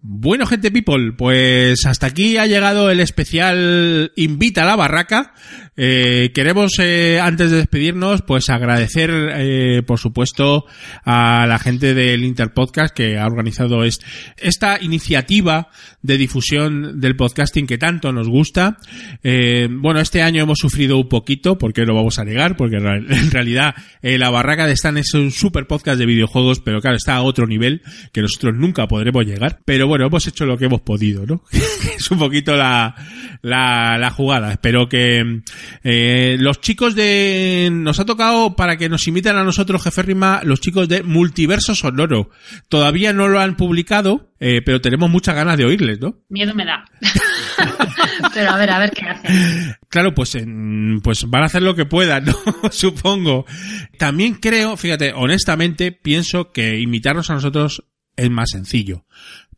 Bueno, gente people, pues hasta aquí ha llegado el especial Invita a la Barraca. Eh, queremos, eh, antes de despedirnos, pues agradecer, eh, por supuesto, a la gente del Interpodcast que ha organizado est esta iniciativa de difusión del podcasting que tanto nos gusta. Eh, bueno, este año hemos sufrido un poquito, porque lo vamos a negar, porque en realidad eh, la Barraca de Stan es un super podcast de videojuegos, pero claro, está a otro nivel que nosotros nunca podremos llegar. Pero bueno, hemos hecho lo que hemos podido, ¿no? es un poquito la, la, la jugada. Espero que eh, los chicos de... Nos ha tocado para que nos inviten a nosotros, jefe Rima, los chicos de Multiverso Sonoro. Todavía no lo han publicado, eh, pero tenemos muchas ganas de oírles, ¿no? Miedo me da. pero a ver, a ver qué hacen. Claro, pues, en, pues van a hacer lo que puedan, ¿no? Supongo. También creo, fíjate, honestamente, pienso que invitarnos a nosotros es más sencillo.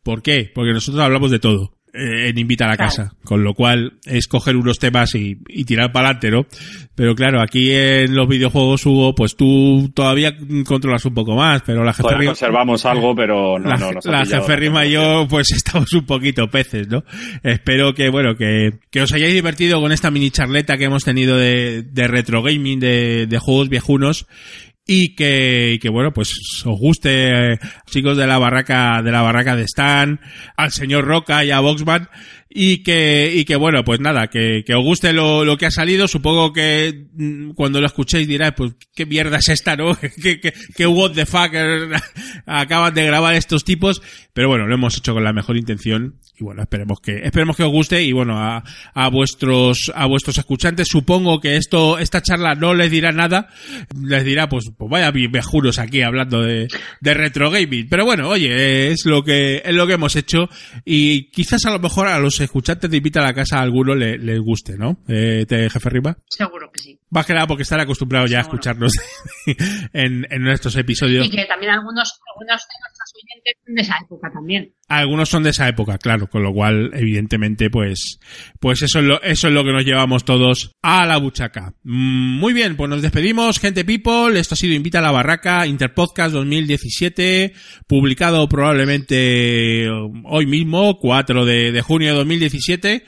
¿Por qué? Porque nosotros hablamos de todo en Invita a la Claro. Casa, con lo cual es coger unos temas y, y tirar para adelante, ¿no? Pero claro, aquí en los videojuegos, Hugo, pues tú todavía controlas un poco más, pero la jefe Todavía Rima- conservamos algo, pero no, la, no nos ha la pillado. jeferrima y yo pues estamos un poquito peces, ¿no? Espero que, bueno, que, que os hayáis divertido con esta mini charleta que hemos tenido de, de retro gaming, de, de juegos viejunos y que, y que bueno, pues os guste, eh, chicos de la barraca, de la barraca de Stan, al señor Roca y a Voxman, y que, y que bueno, pues nada, que, que os guste lo, lo que ha salido, supongo que mm, cuando lo escuchéis diráis, pues qué mierda es esta, ¿no? ¿Qué, qué, qué what the fuck acaban de grabar estos tipos, pero bueno, lo hemos hecho con la mejor intención, y bueno, esperemos que, esperemos que os guste, y bueno, a, a vuestros, a vuestros escuchantes, supongo que esto, esta charla no les dirá nada, les dirá, pues, pues vaya viejunos aquí hablando de, de retro gaming. Pero bueno, oye, es lo que, es lo que hemos hecho y quizás a lo mejor a los escuchantes de Invita a la Casa a alguno le- les guste, ¿no? Eh, te, jefe Riva. Seguro que sí. Más que nada porque están acostumbrados ya a escucharnos en, en nuestros episodios. Y que también algunos, algunos de nuestros oyentes son de esa época también. Algunos son de esa época, claro, con lo cual, evidentemente, pues, pues eso es lo, eso es lo que nos llevamos todos a la buchaca. Mm, Muy bien, pues nos despedimos, gente people. Esto ha sido Invita a la Barraca, Interpodcast 2017, publicado probablemente hoy mismo, 4 de, de junio de 2017.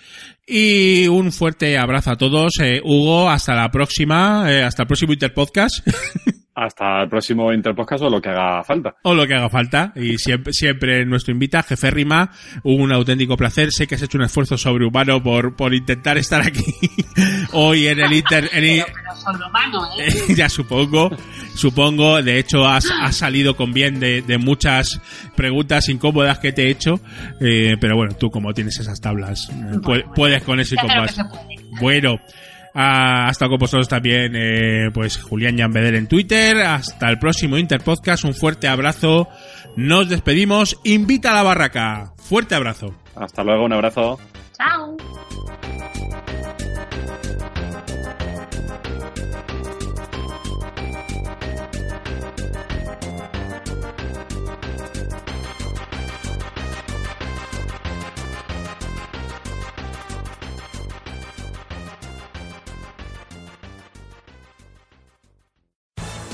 Y un fuerte abrazo a todos. Eh, Hugo, hasta la próxima, eh, hasta el próximo Interpodcast. Hasta el próximo Interpodcast o lo que haga falta. o lo que haga falta. Y siempre, siempre nuestro invita, jefe Rima, un auténtico placer. Sé que has hecho un esfuerzo sobrehumano por, por intentar estar aquí hoy en el Inter. en el- Pero, pero sobrehumano, ¿eh? ya supongo, supongo. De hecho, has, has salido con bien de, de muchas preguntas incómodas que te he hecho. Eh, pero bueno, tú como tienes esas tablas, eh, Bueno, puedes con eso y con más. Bueno, ah, hasta con vosotros también, eh, pues Julián Llambedel en Twitter. Hasta el próximo Interpodcast. Un fuerte abrazo. Nos despedimos. Invita a la barraca. Fuerte abrazo. Hasta luego, un abrazo. Chao.